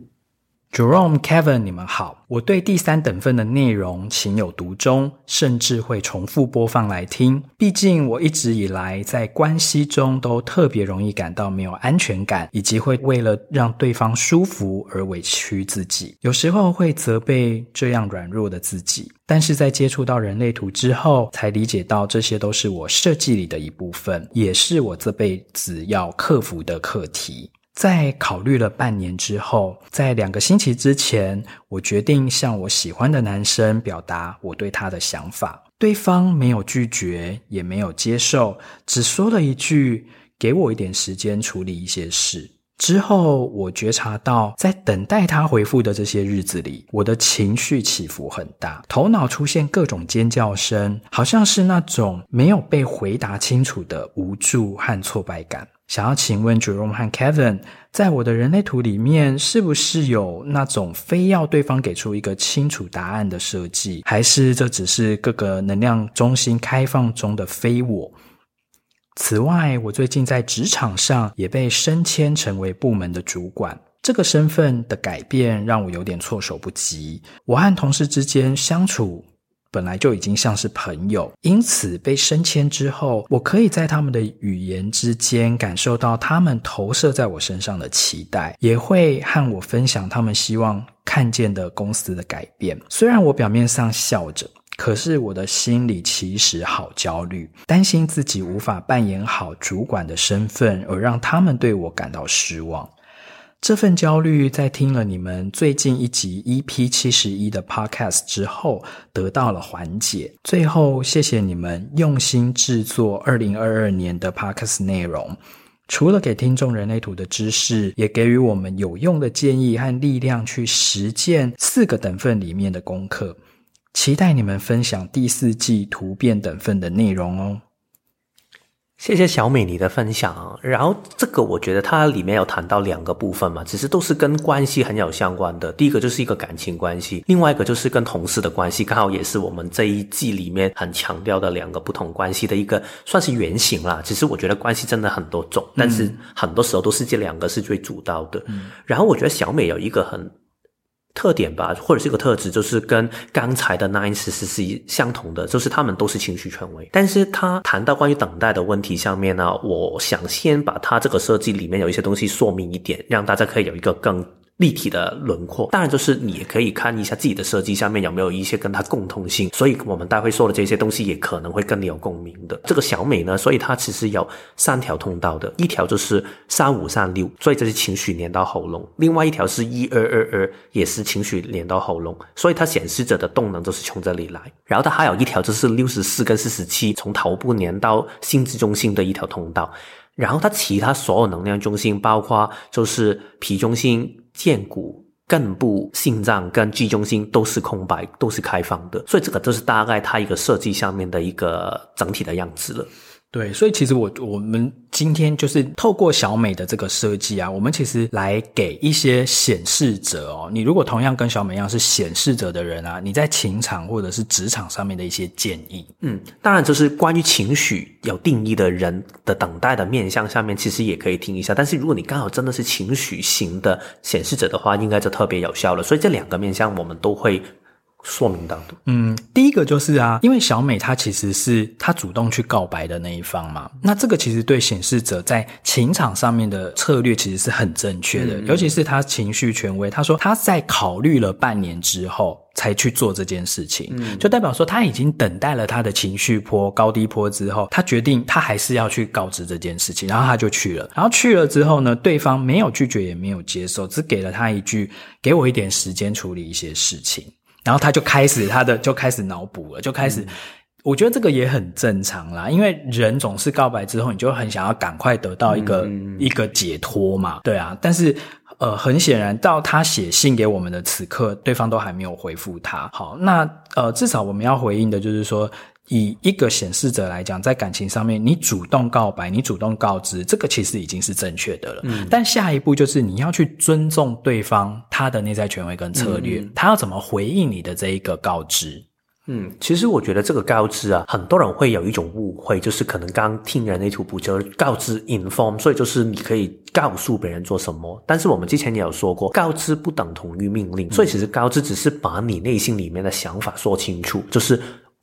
Jerome、Kevin，你们好。我对第三等份的内容情有独钟，甚至会重复播放来听。毕竟我一直以来在关系中都特别容易感到没有安全感，以及会为了让对方舒服而委屈自己。有时候会责备这样软弱的自己，但是在接触到人类图之后，才理解到这些都是我设计里的一部分，也是我这辈子要克服的课题。在考虑了半年之后，在两个星期之前，我决定向我喜欢的男生表达我对他的想法。对方没有拒绝，也没有接受，只说了一句：“给我一点时间处理一些事。”之后，我觉察到，在等待他回复的这些日子里，我的情绪起伏很大，头脑出现各种尖叫声，好像是那种没有被回答清楚的无助和挫败感。想要请问 Jerome 和 Kevin，在我的人类图里面，是不是有那种非要对方给出一个清楚答案的设计，还是这只是各个能量中心开放中的非我？此外，我最近在职场上也被升迁成为部门的主管，这个身份的改变让我有点措手不及。我和同事之间相处。本来就已经像是朋友，因此被升迁之后，我可以在他们的语言之间感受到他们投射在我身上的期待，也会和我分享他们希望看见的公司的改变。虽然我表面上笑着，可是我的心里其实好焦虑，担心自己无法扮演好主管的身份，而让他们对我感到失望。这份焦虑在听了你们最近一集 EP 七十一的 Podcast 之后得到了缓解。最后，谢谢你们用心制作二零二二年的 Podcast 内容，除了给听众人类图的知识，也给予我们有用的建议和力量去实践四个等份里面的功课。期待你们分享第四季图变等份的内容哦。谢谢小美你的分享，然后这个我觉得它里面有谈到两个部分嘛，其实都是跟关系很有相关的。第一个就是一个感情关系，另外一个就是跟同事的关系，刚好也是我们这一季里面很强调的两个不同关系的一个算是原型啦。其实我觉得关系真的很多种，但是很多时候都是这两个是最主导的。然后我觉得小美有一个很。特点吧，或者是一个特质，就是跟刚才的 Nine 其实是相同的，就是他们都是情绪权威。但是他谈到关于等待的问题上面呢，我想先把他这个设计里面有一些东西说明一点，让大家可以有一个更。立体的轮廓，当然就是你也可以看一下自己的设计下面有没有一些跟它共通性，所以我们待会说的这些东西也可能会跟你有共鸣的。这个小美呢，所以它其实有三条通道的，一条就是三五三六，所以这是情绪连到喉咙；另外一条是一二二二，也是情绪连到喉咙，所以它显示着的动能就是从这里来。然后它还有一条就是六十四跟四十七，从头部连到心智中心的一条通道。然后它其他所有能量中心，包括就是脾中心。荐骨、根部、心脏跟 G 中心都是空白，都是开放的，所以这个就是大概它一个设计上面的一个整体的样子了。对，所以其实我我们今天就是透过小美的这个设计啊，我们其实来给一些显示者哦，你如果同样跟小美一样是显示者的人啊，你在情场或者是职场上面的一些建议。嗯，当然就是关于情绪有定义的人的等待的面向上面，其实也可以听一下。但是如果你刚好真的是情绪型的显示者的话，应该就特别有效了。所以这两个面向我们都会。说明到的，嗯，第一个就是啊，因为小美她其实是她主动去告白的那一方嘛，那这个其实对显示者在情场上面的策略其实是很正确的，嗯、尤其是她情绪权威，她说她在考虑了半年之后才去做这件事情，嗯，就代表说他已经等待了他的情绪波高低波之后，他决定他还是要去告知这件事情，然后他就去了，然后去了之后呢，对方没有拒绝也没有接受，只给了他一句，给我一点时间处理一些事情。然后他就开始他的就开始脑补了，就开始，我觉得这个也很正常啦，因为人总是告白之后，你就很想要赶快得到一个一个解脱嘛，对啊。但是呃，很显然到他写信给我们的此刻，对方都还没有回复他。好，那呃，至少我们要回应的就是说。以一个显示者来讲，在感情上面，你主动告白，你主动告知，这个其实已经是正确的了。嗯，但下一步就是你要去尊重对方他的内在权威跟策略，嗯，他要怎么回应你的这一个告知。嗯，其实我觉得这个告知啊，很多人会有一种误会，就是可能刚听人类图不就告知 inform，所以就是你可以告诉别人做什么。但是我们之前也有说过，告知不等同于命令，所以其实告知只是把你内心里面的想法说清楚，就是。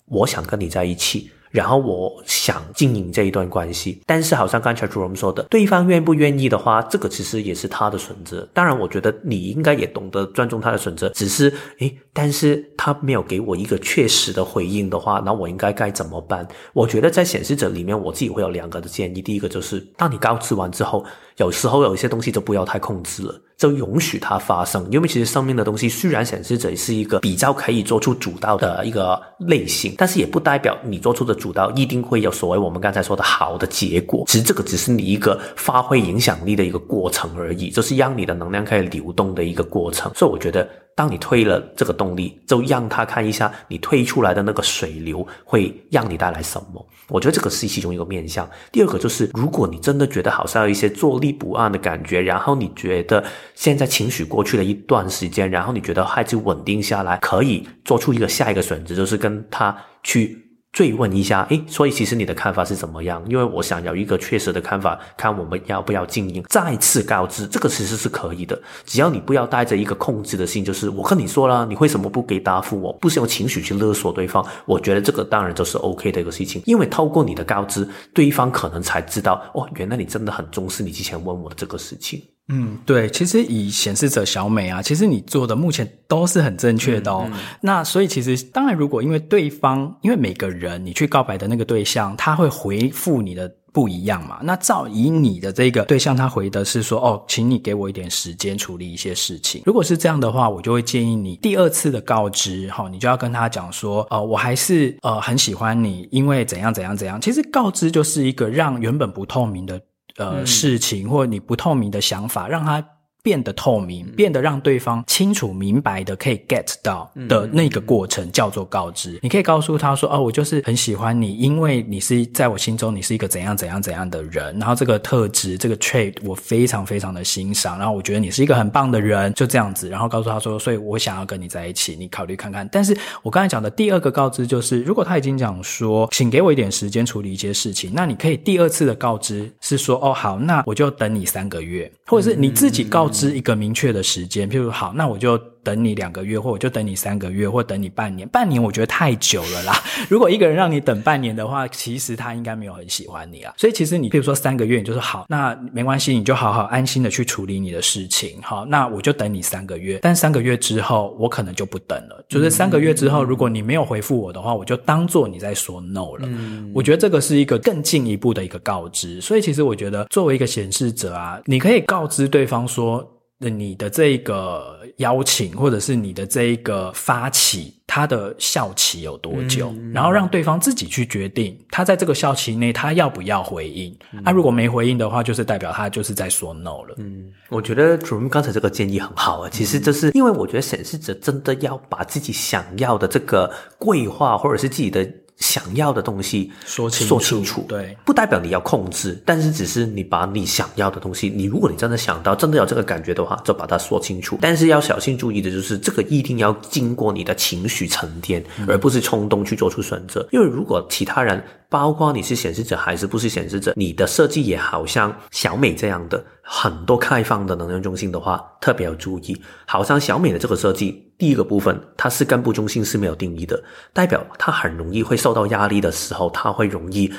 我想跟你在一起，然后我想经营这一段关系，但是好像刚才 Jerome 说的，对方愿不愿意的话，这个其实也是他的选择。当然，我觉得你应该也懂得尊重他的选择。只是，诶，但是他没有给我一个确实的回应的话，那我应该该怎么办？我觉得在显示者里面，我自己会有两个的建议。第一个就是，当你告知完之后，有时候有一些东西就不要太控制了。就允许它发生。因为其实生命的东西虽然显示者是一个比较可以做出主导的一个类型，但是也不代表你做出的主导一定会有所谓我们刚才说的好的结果。其实这个只是你一个发挥影响力的一个过程而已，就是让你的能量可以流动的一个过程。所以我觉得。当你推了这个动力，就让他看一下你推出来的那个水流会让你带来什么。我觉得这个是其中一个面向。第二个就是，如果你真的觉得好像有一些坐立不安的感觉，然后你觉得现在情绪过去了一段时间，然后你觉得孩子稳定下来，可以做出一个下一个选择，就是跟他去。追问一下，诶，所以其实你的看法是怎么样？因为我想有一个确实的看法，看我们要不要经营。再次告知，这个其实是可以的，只要你不要带着一个控制的心，就是我跟你说了，你为什么不给答复我？不是用情绪去勒索对方。我觉得这个当然就是 OK 的一个事情，因为透过你的告知，对方可能才知道，哦，原来你真的很重视你之前问我的这个事情。嗯，对，其实以显示者小美啊，其实你做的目前都是很正确的哦。嗯嗯、那所以其实当然，如果因为对方，因为每个人你去告白的那个对象，他会回复你的不一样嘛。那照以你的这个对象，他回的是说，哦，请你给我一点时间处理一些事情。如果是这样的话，我就会建议你第二次的告知，哈、哦，你就要跟他讲说，呃，我还是呃很喜欢你，因为怎样怎样怎样。其实告知就是一个让原本不透明的。呃，事情或你不透明的想法，让他。变得透明，变得让对方清楚明白的可以 get 到的那个过程叫做告知。你可以告诉他说：“哦，我就是很喜欢你，因为你是在我心中你是一个怎样怎样怎样的人，然后这个特质这个 trait 我非常非常的欣赏，然后我觉得你是一个很棒的人，就这样子。然后告诉他说，所以我想要跟你在一起，你考虑看看。但是我刚才讲的第二个告知就是，如果他已经讲说，请给我一点时间处理一些事情，那你可以第二次的告知是说，哦，好，那我就等你三个月，或者是你自己告知。是一个明确的时间，譬如好，那我就。等你两个月，或我就等你三个月，或等你半年。半年我觉得太久了啦。<laughs> 如果一个人让你等半年的话，其实他应该没有很喜欢你啊。所以其实你比如说三个月，你就说好，那没关系，你就好好安心的去处理你的事情。好，那我就等你三个月。但三个月之后，我可能就不等了。就是三个月之后，如果你没有回复我的话，我就当做你在说 no 了。嗯，我觉得这个是一个更进一步的一个告知。所以其实我觉得，作为一个显示者啊，你可以告知对方说。那你的这个邀请，或者是你的这一个发起，它的效期有多久？嗯、然后让对方自己去决定，他在这个效期内他要不要回应。他、嗯啊、如果没回应的话，就是代表他就是在说 no 了。嗯，我觉得主任刚才这个建议很好啊。其实就是因为我觉得显示者真的要把自己想要的这个规划，或者是自己的。想要的东西说清楚，说清楚，对，不代表你要控制，但是只是你把你想要的东西，你如果你真的想到，真的有这个感觉的话，就把它说清楚。但是要小心注意的就是，这个一定要经过你的情绪沉淀，而不是冲动去做出选择。因为如果其他人，包括你是显示者还是不是显示者，你的设计也好像小美这样的很多开放的能量中心的话，特别要注意。好像小美的这个设计，第一个部分它是根部中心是没有定义的，代表它很容易会受到压力的时候，它会容易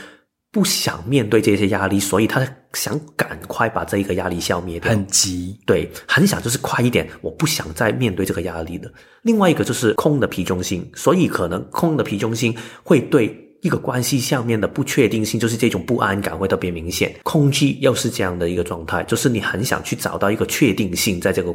不想面对这些压力，所以他想赶快把这一个压力消灭掉，很急，对，很想就是快一点，我不想再面对这个压力了。另外一个就是空的皮中心，所以可能空的皮中心会对。一个关系下面的不确定性，就是这种不安感会特别明显。空气又是这样的一个状态，就是你很想去找到一个确定性，在这个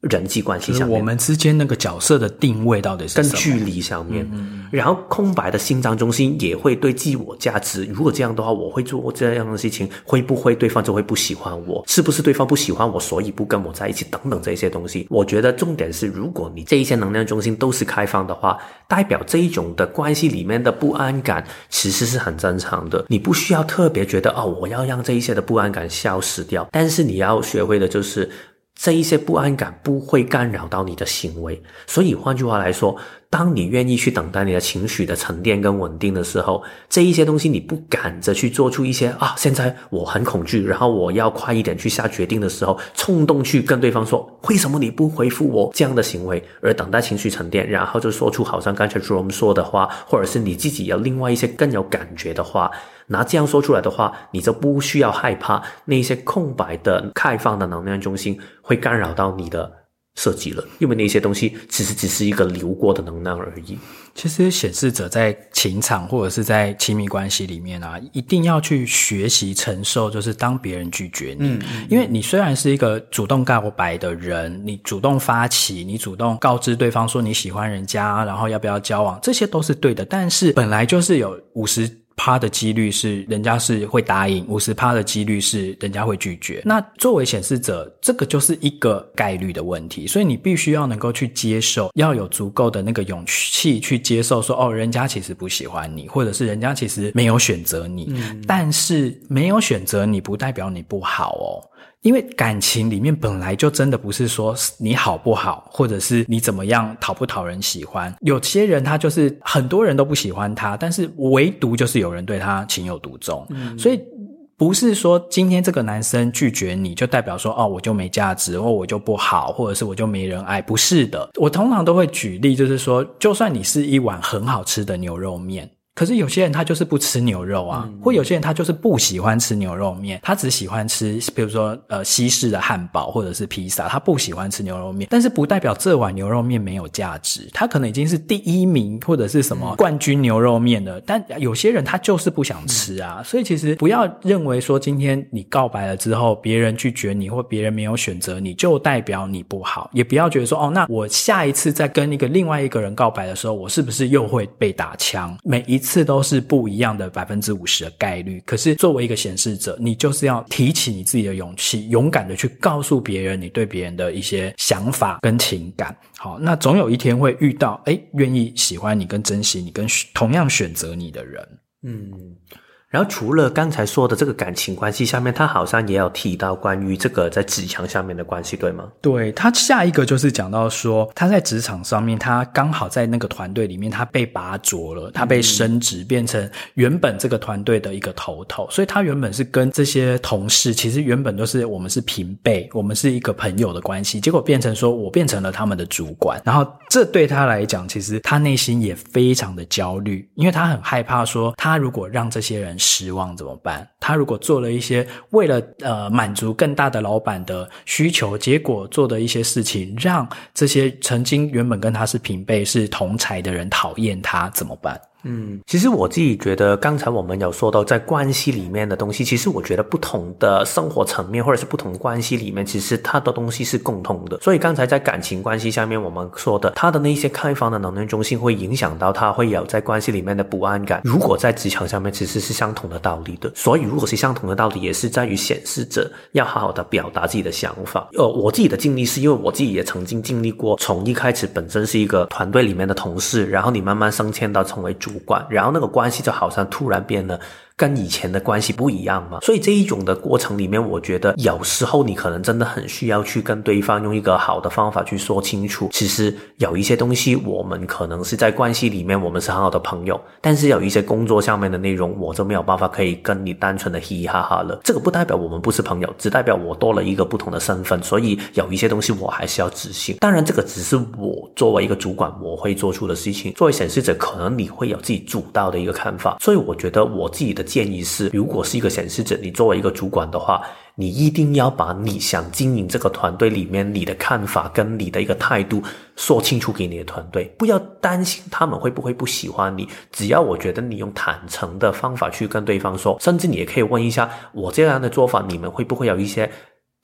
人际关系上面，我们之间那个角色的定位到底是什么？跟距离上面，嗯、然后空白的心脏中心也会对自我价值。如果这样的话，我会做这样的事情，会不会对方就会不喜欢我？是不是对方不喜欢我，所以不跟我在一起？等等这些东西，我觉得重点是，如果你这一些能量中心都是开放的话，代表这一种的关系里面的不安感其实是很正常的。你不需要特别觉得哦，我要让这一些的不安感消失掉，但是你要学会的就是。这一些不安感不会干扰到你的行为，所以换句话来说，当你愿意去等待你的情绪的沉淀跟稳定的时候，这一些东西你不赶着去做出一些啊，现在我很恐惧，然后我要快一点去下决定的时候，冲动去跟对方说为什么你不回复我这样的行为，而等待情绪沉淀，然后就说出好像刚才 Jerome 说的话，或者是你自己有另外一些更有感觉的话。那这样说出来的话，你就不需要害怕那些空白的、开放的能量中心会干扰到你的设计了，因为那些东西其实只是一个流过的能量而已。其实显示者在情场或者是在亲密关系里面啊，一定要去学习承受，就是当别人拒绝你，嗯嗯、因为你虽然是一个主动告白的人，你主动发起，你主动告知对方说你喜欢人家，然后要不要交往，这些都是对的，但是本来就是有五十。趴的几率是人家是会答应，五十趴的几率是人家会拒绝。那作为显示者，这个就是一个概率的问题，所以你必须要能够去接受，要有足够的那个勇气去接受说，说哦，人家其实不喜欢你，或者是人家其实没有选择你。嗯。但是没有选择你不代表你不好哦。因为感情里面本来就真的不是说你好不好，或者是你怎么样讨不讨人喜欢。有些人他就是很多人都不喜欢他，但是唯独就是有人对他情有独钟。嗯，所以不是说今天这个男生拒绝你就代表说哦，我就没价值，或我就不好，或者是我就没人爱。不是的，我通常都会举例，就是说，就算你是一碗很好吃的牛肉面。可是有些人他就是不吃牛肉啊，嗯、或有些人他就是不喜欢吃牛肉面，他只喜欢吃，比如说呃西式的汉堡或者是披萨，他不喜欢吃牛肉面。但是不代表这碗牛肉面没有价值，他可能已经是第一名或者是什么冠军牛肉面了。嗯、但有些人他就是不想吃啊，嗯、所以其实不要认为说今天你告白了之后，别人拒绝你或别人没有选择你就代表你不好，也不要觉得说哦，那我下一次再跟一个另外一个人告白的时候，我是不是又会被打枪？每一次。次都是不一样的百分之五十的概率，可是作为一个显示者，你就是要提起你自己的勇气，勇敢的去告诉别人你对别人的一些想法跟情感。好，那总有一天会遇到，诶，愿意喜欢你跟珍惜你跟同样选择你的人。嗯。然后除了刚才说的这个感情关系下面，他好像也有提到关于这个在职场上面的关系，对吗？对，他下一个就是讲到说他在职场上面，他刚好在那个团队里面，他被拔擢了，他被升职变成原本这个团队的一个头头，所以他原本是跟这些同事其实原本都是我们是平辈，我们是一个朋友的关系，结果变成说我变成了他们的主管，然后这对他来讲，其实他内心也非常的焦虑，因为他很害怕说他如果让这些人。失望怎么办？他如果做了一些为了呃满足更大的老板的需求，结果做的一些事情，让这些曾经原本跟他是平辈、是同才的人讨厌他，怎么办？嗯，其实我自己觉得，刚才我们有说到在关系里面的东西，其实我觉得不同的生活层面或者是不同关系里面，其实它的东西是共通的。所以刚才在感情关系下面，我们说的他的那些开放的能量中心会影响到他会有在关系里面的不安感。如果在职场上面，其实是相同的道理的。所以如果是相同的道理，也是在于显示者要好好的表达自己的想法。呃，我自己的经历是因为我自己也曾经经历过，从一开始本身是一个团队里面的同事，然后你慢慢升迁到成为主。主管，然后那个关系就好像突然变了。跟以前的关系不一样嘛，所以这一种的过程里面，我觉得有时候你可能真的很需要去跟对方用一个好的方法去说清楚。其实有一些东西，我们可能是在关系里面，我们是很好的朋友，但是有一些工作上面的内容，我就没有办法可以跟你单纯的嘻嘻哈哈了。这个不代表我们不是朋友，只代表我多了一个不同的身份，所以有一些东西我还是要执行。当然，这个只是我作为一个主管我会做出的事情。作为显示者，可能你会有自己主导的一个看法，所以我觉得我自己的。建议是，如果是一个显示者，你作为一个主管的话，你一定要把你想经营这个团队里面你的看法跟你的一个态度说清楚给你的团队，不要担心他们会不会不喜欢你。只要我觉得你用坦诚的方法去跟对方说，甚至你也可以问一下，我这样的做法，你们会不会有一些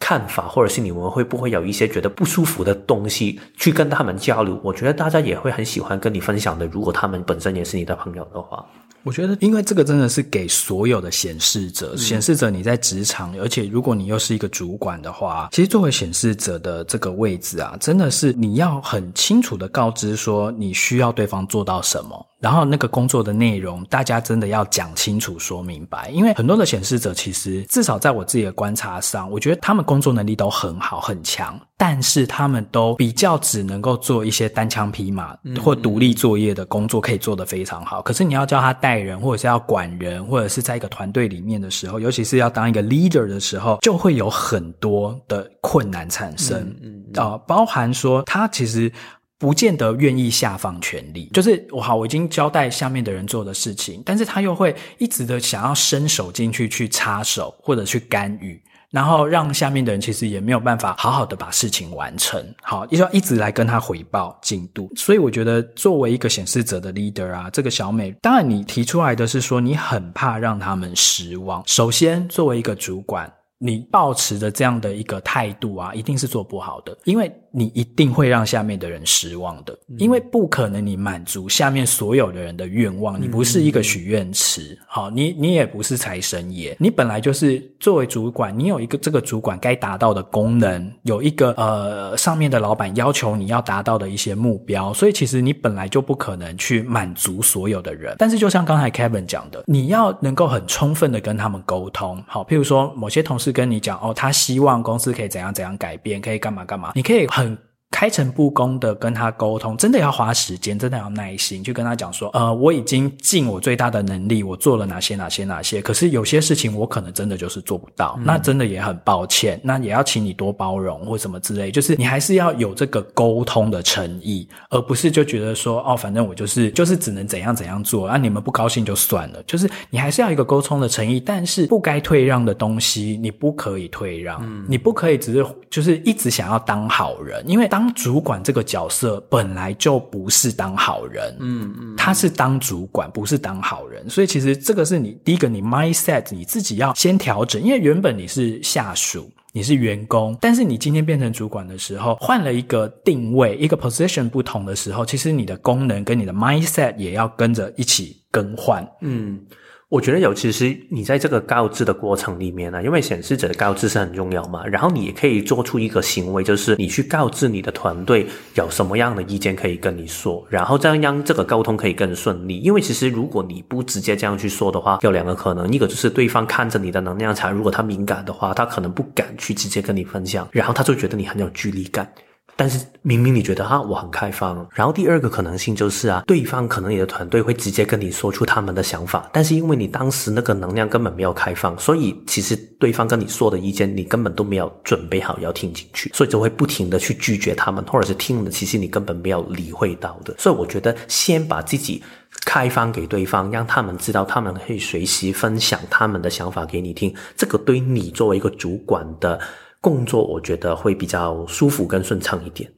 看法，或者是你们会不会有一些觉得不舒服的东西去跟他们交流？我觉得大家也会很喜欢跟你分享的。如果他们本身也是你的朋友的话。我觉得，因为这个真的是给所有的显示者，显示者你在职场，而且如果你又是一个主管的话，其实作为显示者的这个位置啊，真的是你要很清楚的告知说你需要对方做到什么。然后那个工作的内容，大家真的要讲清楚、说明白。因为很多的显示者，其实至少在我自己的观察上，我觉得他们工作能力都很好、很强，但是他们都比较只能够做一些单枪匹马或独立作业的工作，可以做得非常好。可是你要叫他带人，或者是要管人，或者是在一个团队里面的时候，尤其是要当一个 leader 的时候，就会有很多的困难产生。啊，包含说他其实。不见得愿意下放权力，就是我好，我已经交代下面的人做的事情，但是他又会一直的想要伸手进去去插手或者去干预，然后让下面的人其实也没有办法好好的把事情完成，好，就要一直来跟他回报进度。所以我觉得作为一个显示者的 leader 啊，这个小美，当然你提出来的是说你很怕让他们失望。首先，作为一个主管，你抱持的这样的一个态度啊，一定是做不好的，因为。你一定会让下面的人失望的，因为不可能你满足下面所有的人的愿望。你不是一个许愿池，好，你你也不是财神爷，你本来就是作为主管，你有一个这个主管该达到的功能，有一个呃上面的老板要求你要达到的一些目标，所以其实你本来就不可能去满足所有的人。但是就像刚才 Kevin 讲的，你要能够很充分的跟他们沟通，好，譬如说某些同事跟你讲哦，他希望公司可以怎样怎样改变，可以干嘛干嘛，你可以很。开诚布公的跟他沟通，真的要花时间，真的要耐心去跟他讲说，呃，我已经尽我最大的能力，我做了哪些哪些哪些，可是有些事情我可能真的就是做不到，嗯、那真的也很抱歉，那也要请你多包容或什么之类，就是你还是要有这个沟通的诚意，而不是就觉得说，哦，反正我就是就是只能怎样怎样做，啊，你们不高兴就算了，就是你还是要一个沟通的诚意，但是不该退让的东西你不可以退让，嗯、你不可以只是就是一直想要当好人，因为当主管这个角色本来就不是当好人，嗯嗯，他是当主管，不是当好人，所以其实这个是你第一个，你 mindset 你自己要先调整，因为原本你是下属，你是员工，但是你今天变成主管的时候，换了一个定位，一个 position 不同的时候，其实你的功能跟你的 mindset 也要跟着一起更换，嗯。我觉得有其实你在这个告知的过程里面呢，因为显示者的告知是很重要嘛，然后你也可以做出一个行为，就是你去告知你的团队有什么样的意见可以跟你说，然后这样让这个沟通可以更顺利。因为其实如果你不直接这样去说的话，有两个可能，一个就是对方看着你的能量场，如果他敏感的话，他可能不敢去直接跟你分享，然后他就觉得你很有距离感。但是明明你觉得哈，我很开放，然后第二个可能性就是啊，对方可能你的团队会直接跟你说出他们的想法，但是因为你当时那个能量根本没有开放，所以其实对方跟你说的意见你根本都没有准备好要听进去，所以就会不停的去拒绝他们，或者是听了其实你根本没有理会到的。所以我觉得先把自己开放给对方，让他们知道他们可以随时分享他们的想法给你听，这个对你作为一个主管的。工作我觉得会比较舒服跟顺畅一点。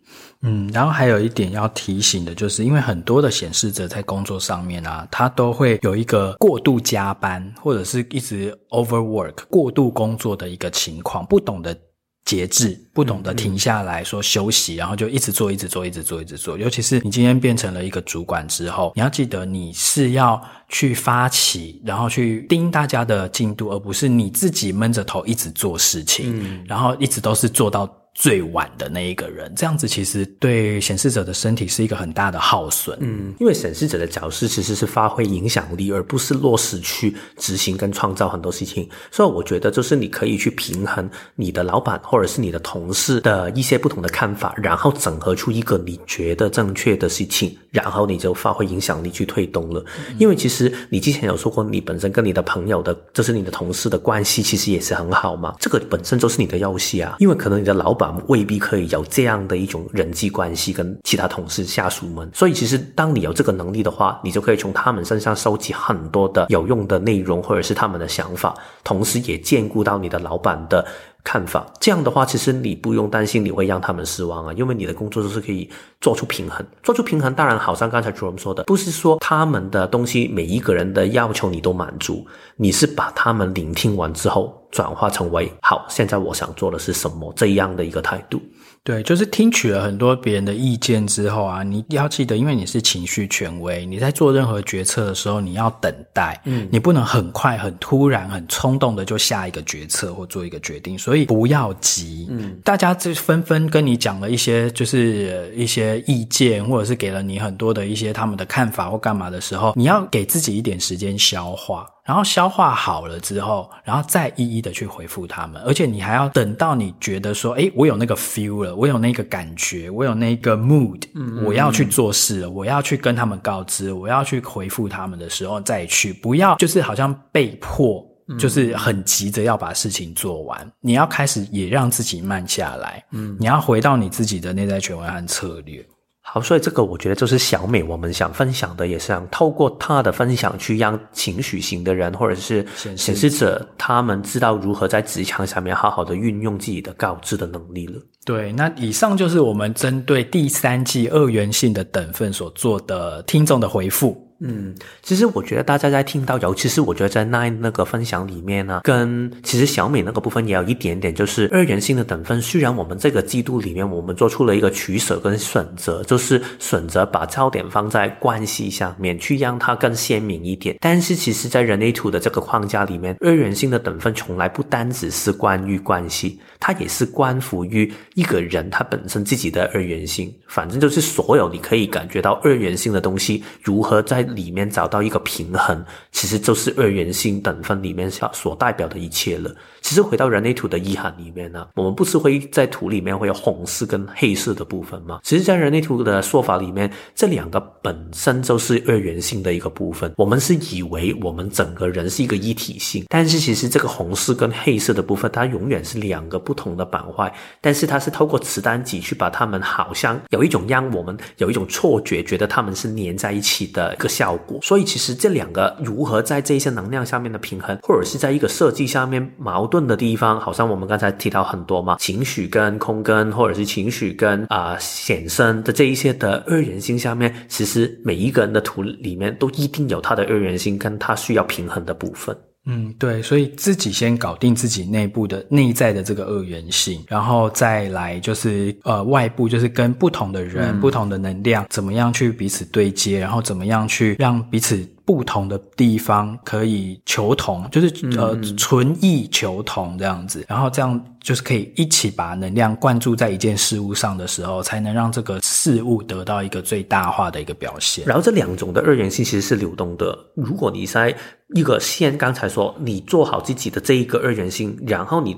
嗯，然后还有一点要提醒的就是，因为很多的显示者在工作上面啊，他都会有一个过度加班或者是一直 overwork 过度工作的一个情况，不懂得。节制，不懂得停下来说休息，然后就一直做，一直做，一直做，一直做。尤其是你今天变成了一个主管之后，你要记得你是要去发起，然后去盯大家的进度，而不是你自己闷着头一直做事情，然后一直都是做到。最晚的那一个人，这样子其实对显示者的身体是一个很大的耗损。嗯，因为显示者的角色其实是发挥影响力，而不是落实去执行跟创造很多事情。所以我觉得，就是你可以去平衡你的老板或者是你的同事的一些不同的看法，然后整合出一个你觉得正确的事情，然后你就发挥影响力去推动了。嗯，因为其实你之前有说过，你本身跟你的朋友的，就是你的同事的关系，其实也是很好嘛。这个本身就是你的优势啊，因为可能你的老板。未必可以有这样的一种人际关系跟其他同事、下属们，所以其实当你有这个能力的话，你就可以从他们身上收集很多的有用的内容，或者是他们的想法，同时也兼顾到你的老板的看法。这样的话，其实你不用担心你会让他们失望啊，因为你的工作就是可以做出平衡。做出平衡，当然好像刚才 Jerome 说的，不是说他们的东西每一个人的要求你都满足，你是把他们聆听完之后。转化成为好，现在我想做的是什么这样的一个态度。对，就是听取了很多别人的意见之后啊，你要记得，因为你是情绪权威，你在做任何决策的时候，你要等待，嗯，你不能很快、很突然、很冲动的就下一个决策或做一个决定，所以不要急。嗯，大家就纷纷跟你讲了一些，就是一些意见，或者是给了你很多的一些他们的看法或干嘛的时候，你要给自己一点时间消化。然后消化好了之后，然后再一一的去回复他们，而且你还要等到你觉得说，哎，我有那个 feel 了，我有那个感觉，我有那个 mood，嗯，我要去做事了，我要去跟他们告知，我要去回复他们的时候再去，不要就是好像被迫，就是很急着要把事情做完，你要开始也让自己慢下来，嗯，你要回到你自己的内在权威和策略。好，所以这个我觉得就是小美我们想分享的，也是想透过她的分享去让情绪型的人或者是显示者，他们知道如何在职场上面好好的运用自己的告知的能力了。对，那以上就是我们针对第三季二元性的等分所做的听众的回复。嗯，其实我觉得大家在听到，尤其是我觉得在那那个分享里面呢，跟其实小美那个部分也有一点点，就是二元性的等分。虽然我们这个季度里面，我们做出了一个取舍跟选择，就是选择把焦点放在关系上面，去让它更鲜明一点。但是其实，在人类图的这个框架里面，二元性的等分从来不单只是关于关系，它也是关乎于一个人他本身自己的二元性。反正就是所有你可以感觉到二元性的东西如何在。里面找到一个平衡，其实就是二元性等分里面所代表的一切了。其实回到人类图的意涵里面呢，我们不是会在图里面会有红色跟黑色的部分吗？其实，在人类图的说法里面，这两个本身就是二元性的一个部分。我们是以为我们整个人是一个一体性，但是其实这个红色跟黑色的部分，它永远是两个不同的板块。但是它是透过磁单极去把它们好像有一种让我们有一种错觉，觉得它们是粘在一起的一个效果。所以其实这两个如何在这些能量下面的平衡，或者是在一个设计下面矛盾的地方，好像我们刚才提到很多嘛，情绪跟空根，或者是情绪跟啊、显生的这一些的二元性下面，其实每一个人的图里面都一定有他的二元性，跟他需要平衡的部分。嗯，对，所以自己先搞定自己内部的内在的这个二元性，然后再来就是呃外部，就是跟不同的人、嗯、不同的能量，怎么样去彼此对接，然后怎么样去让彼此。不同的地方可以求同，就是呃纯意求同这样子，然后这样就是可以一起把能量灌注在一件事物上的时候，才能让这个事物得到一个最大化的一个表现。然后这两种的二元性其实是流动的。如果你在一个先，刚才说你做好自己的这一个二元性，然后你。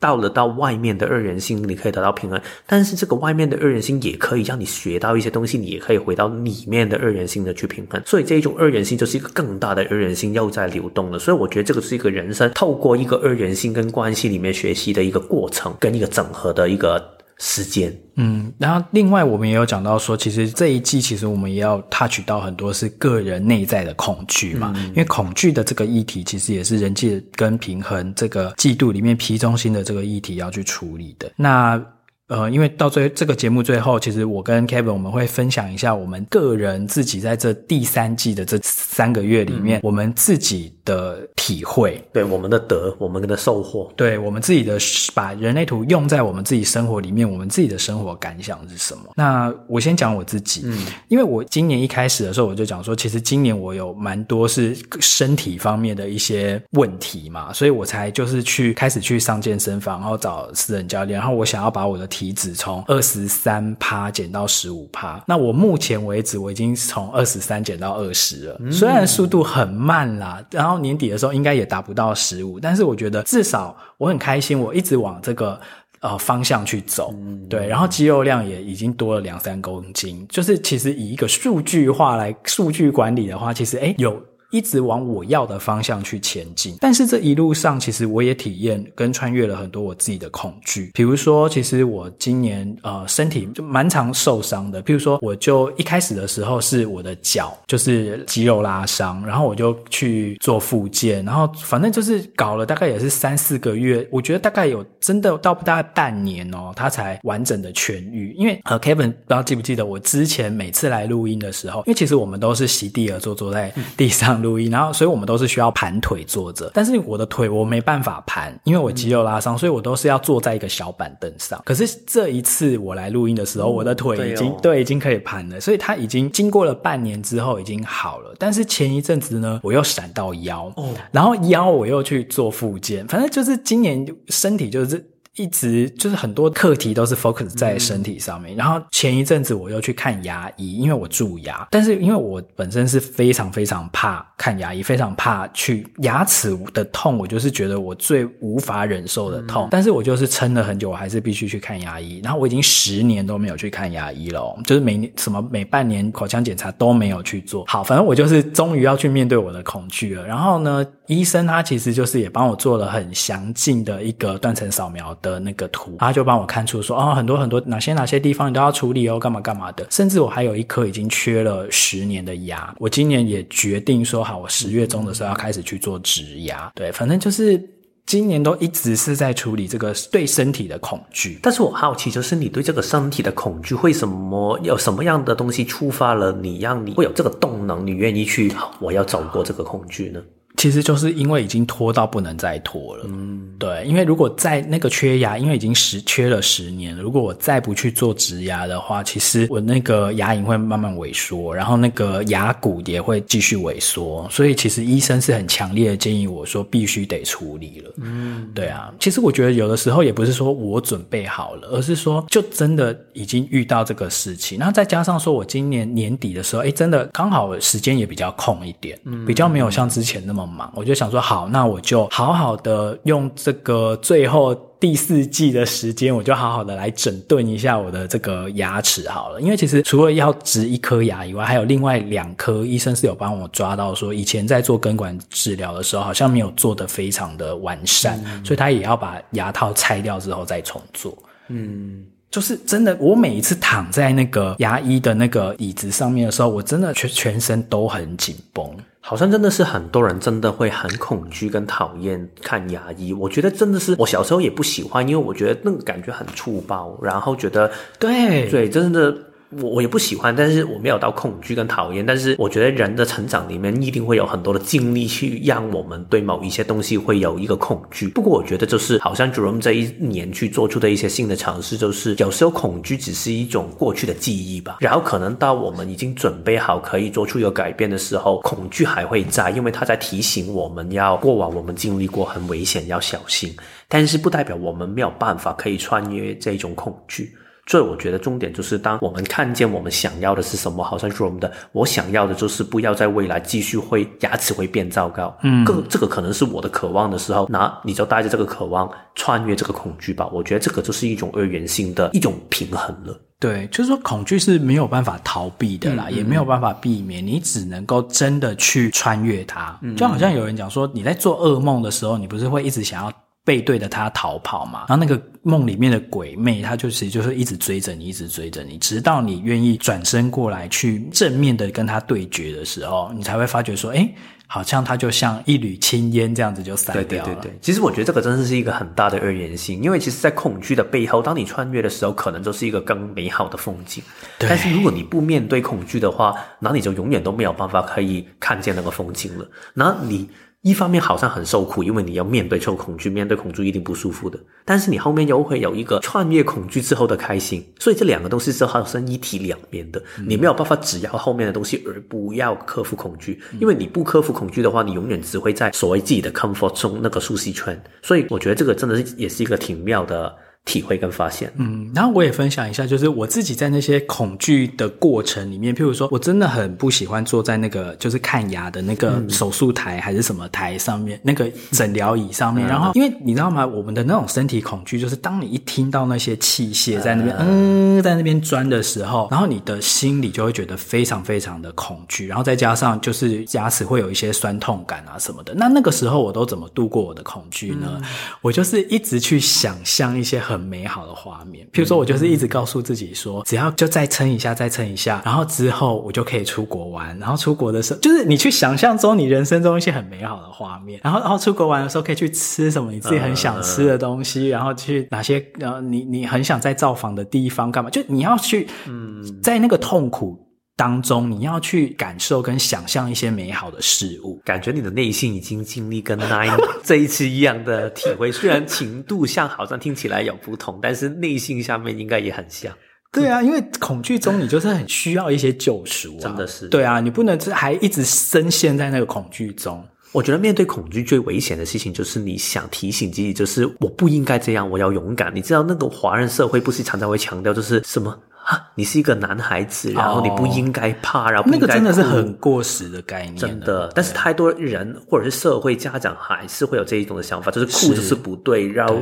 到了到外面的二元性，你可以得到平衡，但是这个外面的二元性也可以让你学到一些东西，你也可以回到里面的二元性的去平衡。所以这一种二元性就是一个更大的二元性又在流动了。所以我觉得这个是一个人生透过一个二元性跟关系里面学习的一个过程，跟一个整合的一个。时间，嗯，然后另外我们也有讲到说，其实这一季其实我们也要 touch 到很多是个人内在的恐惧嘛，嗯、因为恐惧的这个议题其实也是人际跟平衡这个季度里面 P 中心的这个议题要去处理的。那呃，因为到最这个节目最后，其实我跟 Kevin 我们会分享一下我们个人自己在这第三季的这三个月里面，嗯、我们自己的体会，对我们的得，我们的收获，对我们自己的把人类图用在我们自己生活里面，我们自己的生活感想是什么？那我先讲我自己，嗯，因为我今年一开始的时候我就讲说，其实今年我有蛮多是身体方面的一些问题嘛，所以我才就是去开始去上健身房，然后找私人教练，然后我想要把我的体脂从二十三趴减到十五趴。那我目前为止我已经从二十三减到二十了，虽然速度很慢啦，然后年底的时候应该也达不到十五，但是我觉得至少我很开心，我一直往这个呃方向去走，对，然后肌肉量也已经多了两三公斤，就是其实以一个数据化来数据管理的话，其实诶有。一直往我要的方向去前进，但是这一路上，其实我也体验跟穿越了很多我自己的恐惧。比如说，其实我今年呃身体就蛮常受伤的。比如说，我就一开始的时候是我的脚就是肌肉拉伤，然后我就去做复健，然后反正就是搞了大概也是三四个月，我觉得大概有真的到不大概半年哦，它才完整的痊愈。因为呃，Kevin 不知道记不记得我之前每次来录音的时候，因为其实我们都是席地而坐，坐在地上。录音，然后所以我们都是需要盘腿坐着，但是我的腿我没办法盘，因为我肌肉拉伤，所以我都是要坐在一个小板凳上。可是这一次我来录音的时候，我的腿已经、对已经可以盘了，所以它已经经过了半年之后已经好了。但是前一阵子呢，我又闪到腰，哦，然后腰我又去做复健，反正就是今年身体就是。一直就是很多课题都是 focus 在身体上面，嗯、然后前一阵子我又去看牙医，因为我蛀牙，但是因为我本身是非常非常怕看牙医，非常怕去牙齿的痛，我就是觉得我最无法忍受的痛，嗯、但是我就是撑了很久，我还是必须去看牙医，然后我已经十年都没有去看牙医了，就是每年什么每半年口腔检查都没有去做，好，反正我就是终于要去面对我的恐惧了，然后呢，医生他其实就是也帮我做了很详尽的一个断层扫描。的那个图，他就帮我看出说，哦，很多很多哪些哪些地方你都要处理哦，干嘛干嘛的。甚至我还有一颗已经缺了十年的牙，我今年也决定说好，我十月中的时候要开始去做植牙。对，反正就是。今年都一直是在处理这个对身体的恐惧，但是我好奇，就是你对这个身体的恐惧，为什么有什么样的东西触发了你，让你会有这个动能，你愿意去，我要走过这个恐惧呢？其实就是因为已经拖到不能再拖了，嗯，对，因为如果在那个缺牙，因为已经十缺了十年了，如果我再不去做植牙的话，其实我那个牙龈会慢慢萎缩，然后那个牙骨也会继续萎缩，所以其实医生是很强烈的建议我说必须得处理了，嗯，对啊，其实我觉得有的时候也不是说我准备好了，而是说就真的已经遇到这个事情，然后再加上说我今年年底的时候，哎，真的刚好时间也比较空一点，嗯，比较没有像之前那么。我就想说，好，那我就好好的用这个最后第四季的时间，我就好好的来整顿一下我的这个牙齿好了。因为其实除了要植一颗牙以外，还有另外两颗，医生是有帮我抓到说，以前在做根管治疗的时候，好像没有做得非常的完善，嗯，所以他也要把牙套拆掉之后再重做。嗯。就是真的，我每一次躺在那个牙医的那个椅子上面的时候，我真的全全身都很紧绷，好像真的是很多人真的会很恐惧跟讨厌看牙医。我觉得真的是，我小时候也不喜欢，因为我觉得那个感觉很粗暴，然后觉得对对，真的。我我也不喜欢，但是我没有到恐惧跟讨厌。但是我觉得人的成长里面一定会有很多的经历，去让我们对某一些东西会有一个恐惧。不过我觉得就是好像 Jerome 这一年去做出的一些新的尝试，就是有时候恐惧只是一种过去的记忆吧。然后可能到我们已经准备好可以做出一个改变的时候，恐惧还会在，因为它在提醒我们要过往我们经历过很危险，要小心。但是不代表我们没有办法可以穿越这种恐惧。所以我觉得重点就是，当我们看见我们想要的是什么，好像说我们的，我想要的就是不要在未来继续会牙齿会变糟糕，嗯，这个这个可能是我的渴望的时候，那你就带着这个渴望穿越这个恐惧吧。我觉得这个就是一种二元性的一种平衡了。对，就是说恐惧是没有办法逃避的啦，嗯，也没有办法避免，你只能够真的去穿越它。嗯，就好像有人讲说，你在做噩梦的时候，你不是会一直想要。背对着他逃跑嘛，然后那个梦里面的鬼魅，他就其实就是一直追着你，一直追着你，直到你愿意转身过来去正面的跟他对决的时候，你才会发觉说，诶，好像他就像一缕青烟这样子就散掉了。对对对对，其实我觉得这个真的是一个很大的二元性，因为其实，在恐惧的背后，当你穿越的时候，可能就是一个更美好的风景。对。但是如果你不面对恐惧的话，那你就永远都没有办法可以看见那个风景了。那你。一方面好像很受苦，因为你要面对受恐惧，面对恐惧一定不舒服的。但是你后面又会有一个穿越恐惧之后的开心，所以这两个东西是好像一体两面的。你没有办法只要后面的东西，而不要克服恐惧，因为你不克服恐惧的话，你永远只会在所谓自己的 comfort zone 那个舒适圈。所以我觉得这个真的是也是一个挺妙的。体会跟发现，嗯，然后我也分享一下，就是我自己在那些恐惧的过程里面，譬如说我真的很不喜欢坐在那个就是看牙的那个手术台还是什么台上面，嗯、那个诊疗椅上面，嗯、然后因为你知道吗，我们的那种身体恐惧，就是当你一听到那些器械在那边嗯，嗯在那边钻的时候，然后你的心里就会觉得非常非常的恐惧，然后再加上就是牙齿会有一些酸痛感啊什么的，那那个时候我都怎么度过我的恐惧呢？嗯、我就是一直去想象一些很。很美好的画面，譬如说，我就是一直告诉自己说，只要就再撑一下，再撑一下，然后之后我就可以出国玩。然后出国的时候，就是你去想象中你人生中一些很美好的画面。然后，然后出国玩的时候可以去吃什么你自己很想吃的东西，然后去哪些呃你你很想再造访的地方干嘛？就你要去嗯，在那个痛苦。当中，你要去感受跟想象一些美好的事物，感觉你的内心已经经历跟 Nine <laughs> 这一次一样的体会。虽然情度像好像听起来有不同，但是内心下面应该也很像。对啊，因为恐惧中你就是很需要一些救赎啊，真的是。对啊，你不能还一直深陷在那个恐惧中。我觉得面对恐惧最危险的事情，就是你想提醒自己，就是我不应该这样，我要勇敢。你知道那个华人社会不是常常会强调，就是什么？啊，你是一个男孩子，然后你不应该怕，哦、然后不应该那个真的是很过时的概念，真的。但是太多人或者是社会家长还是会有这一种的想法，就是酷就是不对，然后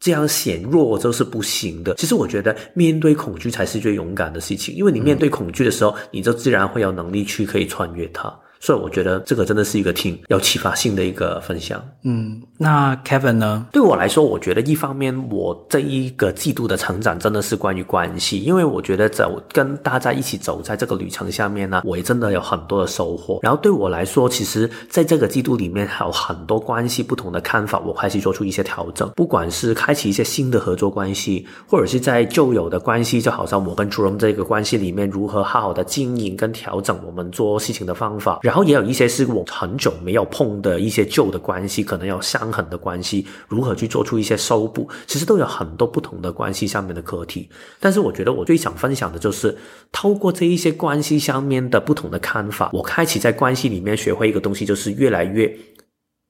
这样显弱就是不行的。其实我觉得面对恐惧才是最勇敢的事情，因为你面对恐惧的时候，嗯、你就自然会有能力去可以穿越它。所以我觉得这个真的是一个挺有启发性的一个分享。嗯，那 Kevin 呢？对我来说，我觉得一方面我这一个季度的成长真的是关于关系，因为我觉得走跟大家一起走在这个旅程下面呢，我也真的有很多的收获。然后对我来说，其实在这个季度里面还有很多关系不同的看法，我开始做出一些调整，不管是开启一些新的合作关系，或者是在旧有的关系，就好像我跟 Jerome 这个关系里面如何好好的经营跟调整我们做事情的方法。然后也有一些是我很久没有碰的一些旧的关系，可能有伤痕的关系，如何去做出一些修补，其实都有很多不同的关系上面的课题。但是我觉得我最想分享的就是，透过这一些关系上面的不同的看法，我开启在关系里面学会一个东西，就是越来越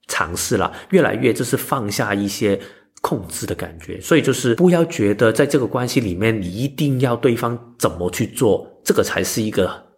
尝试了，越来越就是放下一些控制的感觉。所以就是不要觉得在这个关系里面，你一定要对方怎么去做，这个才是一个。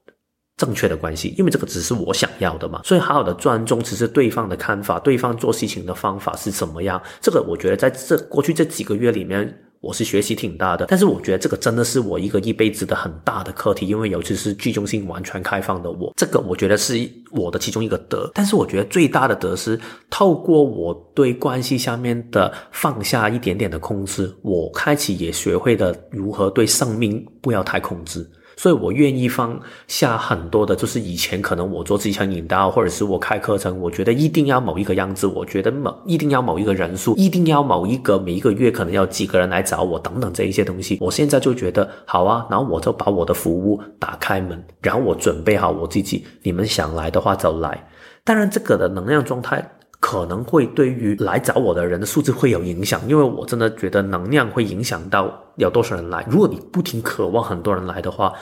正确的关系，因为这个只是我想要的嘛，所以好好的尊重，其实对方的看法，对方做事情的方法是怎么样，这个我觉得在这过去这几个月里面，我是学习挺大的。但是我觉得这个真的是我一个一辈子的很大的课题，因为尤其是剧中性完全开放的我，这个我觉得是我的其中一个德。但是我觉得最大的德是透过我对关系下面的放下一点点的控制，我开启也学会了如何对生命不要太控制。所以我愿意放下很多的，就是以前可能我做自强引导，或者是我开课程，我觉得一定要某一个样子，我觉得某一定要某一个人数，一定要某一个每一个月可能要几个人来找我等等这一些东西。我现在就觉得好啊，然后我就把我的服务打开门，然后我准备好我自己，你们想来的话就来。当然，这个的能量状态。可能会对于来找我的人的数字会有影响，因为我真的觉得能量会影响到有多少人来。如果你不停渴望很多人来的话，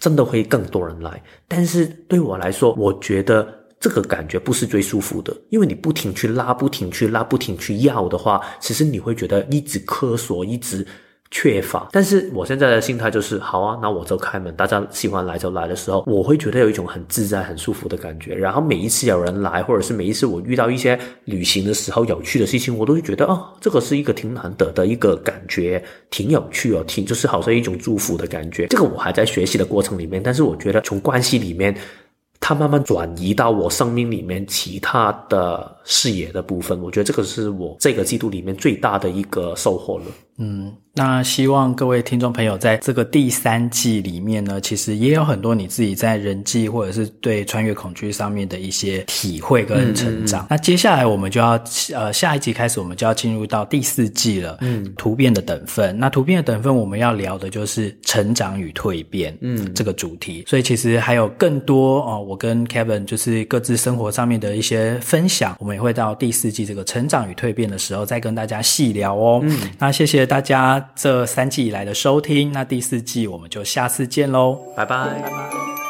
真的会更多人来。但是对我来说，我觉得这个感觉不是最舒服的，因为你不停去拉，不停去拉，不停去要的话，其实你会觉得一直苛索，一直。缺乏，但是我现在的心态就是好啊，那我就开门，大家喜欢来就来的时候，我会觉得有一种很自在、很舒服的感觉。然后每一次有人来，或者是每一次我遇到一些旅行的时候有趣的事情，我都会觉得哦，这个是一个挺难得的一个感觉，挺有趣哦，挺就是好像一种祝福的感觉。这个我还在学习的过程里面，但是我觉得从关系里面，它慢慢转移到我生命里面其他的视野的部分，我觉得这个是我这个季度里面最大的一个收获了。嗯。那希望各位听众朋友在这个第三季里面呢，其实也有很多你自己在人际或者是对穿越恐惧上面的一些体会跟成长。嗯嗯嗯。那接下来我们就要呃下一集开始，我们就要进入到第四季了。嗯，突变的等分。那突变的等分，我们要聊的就是成长与蜕变。嗯，这个主题。所以其实还有更多哦，我跟 Kevin 就是各自生活上面的一些分享，我们也会到第四季这个成长与蜕变的时候再跟大家细聊哦。嗯，那谢谢谢大家。这三季以来的收听，那第四季我们就下次见喽，拜拜。拜拜。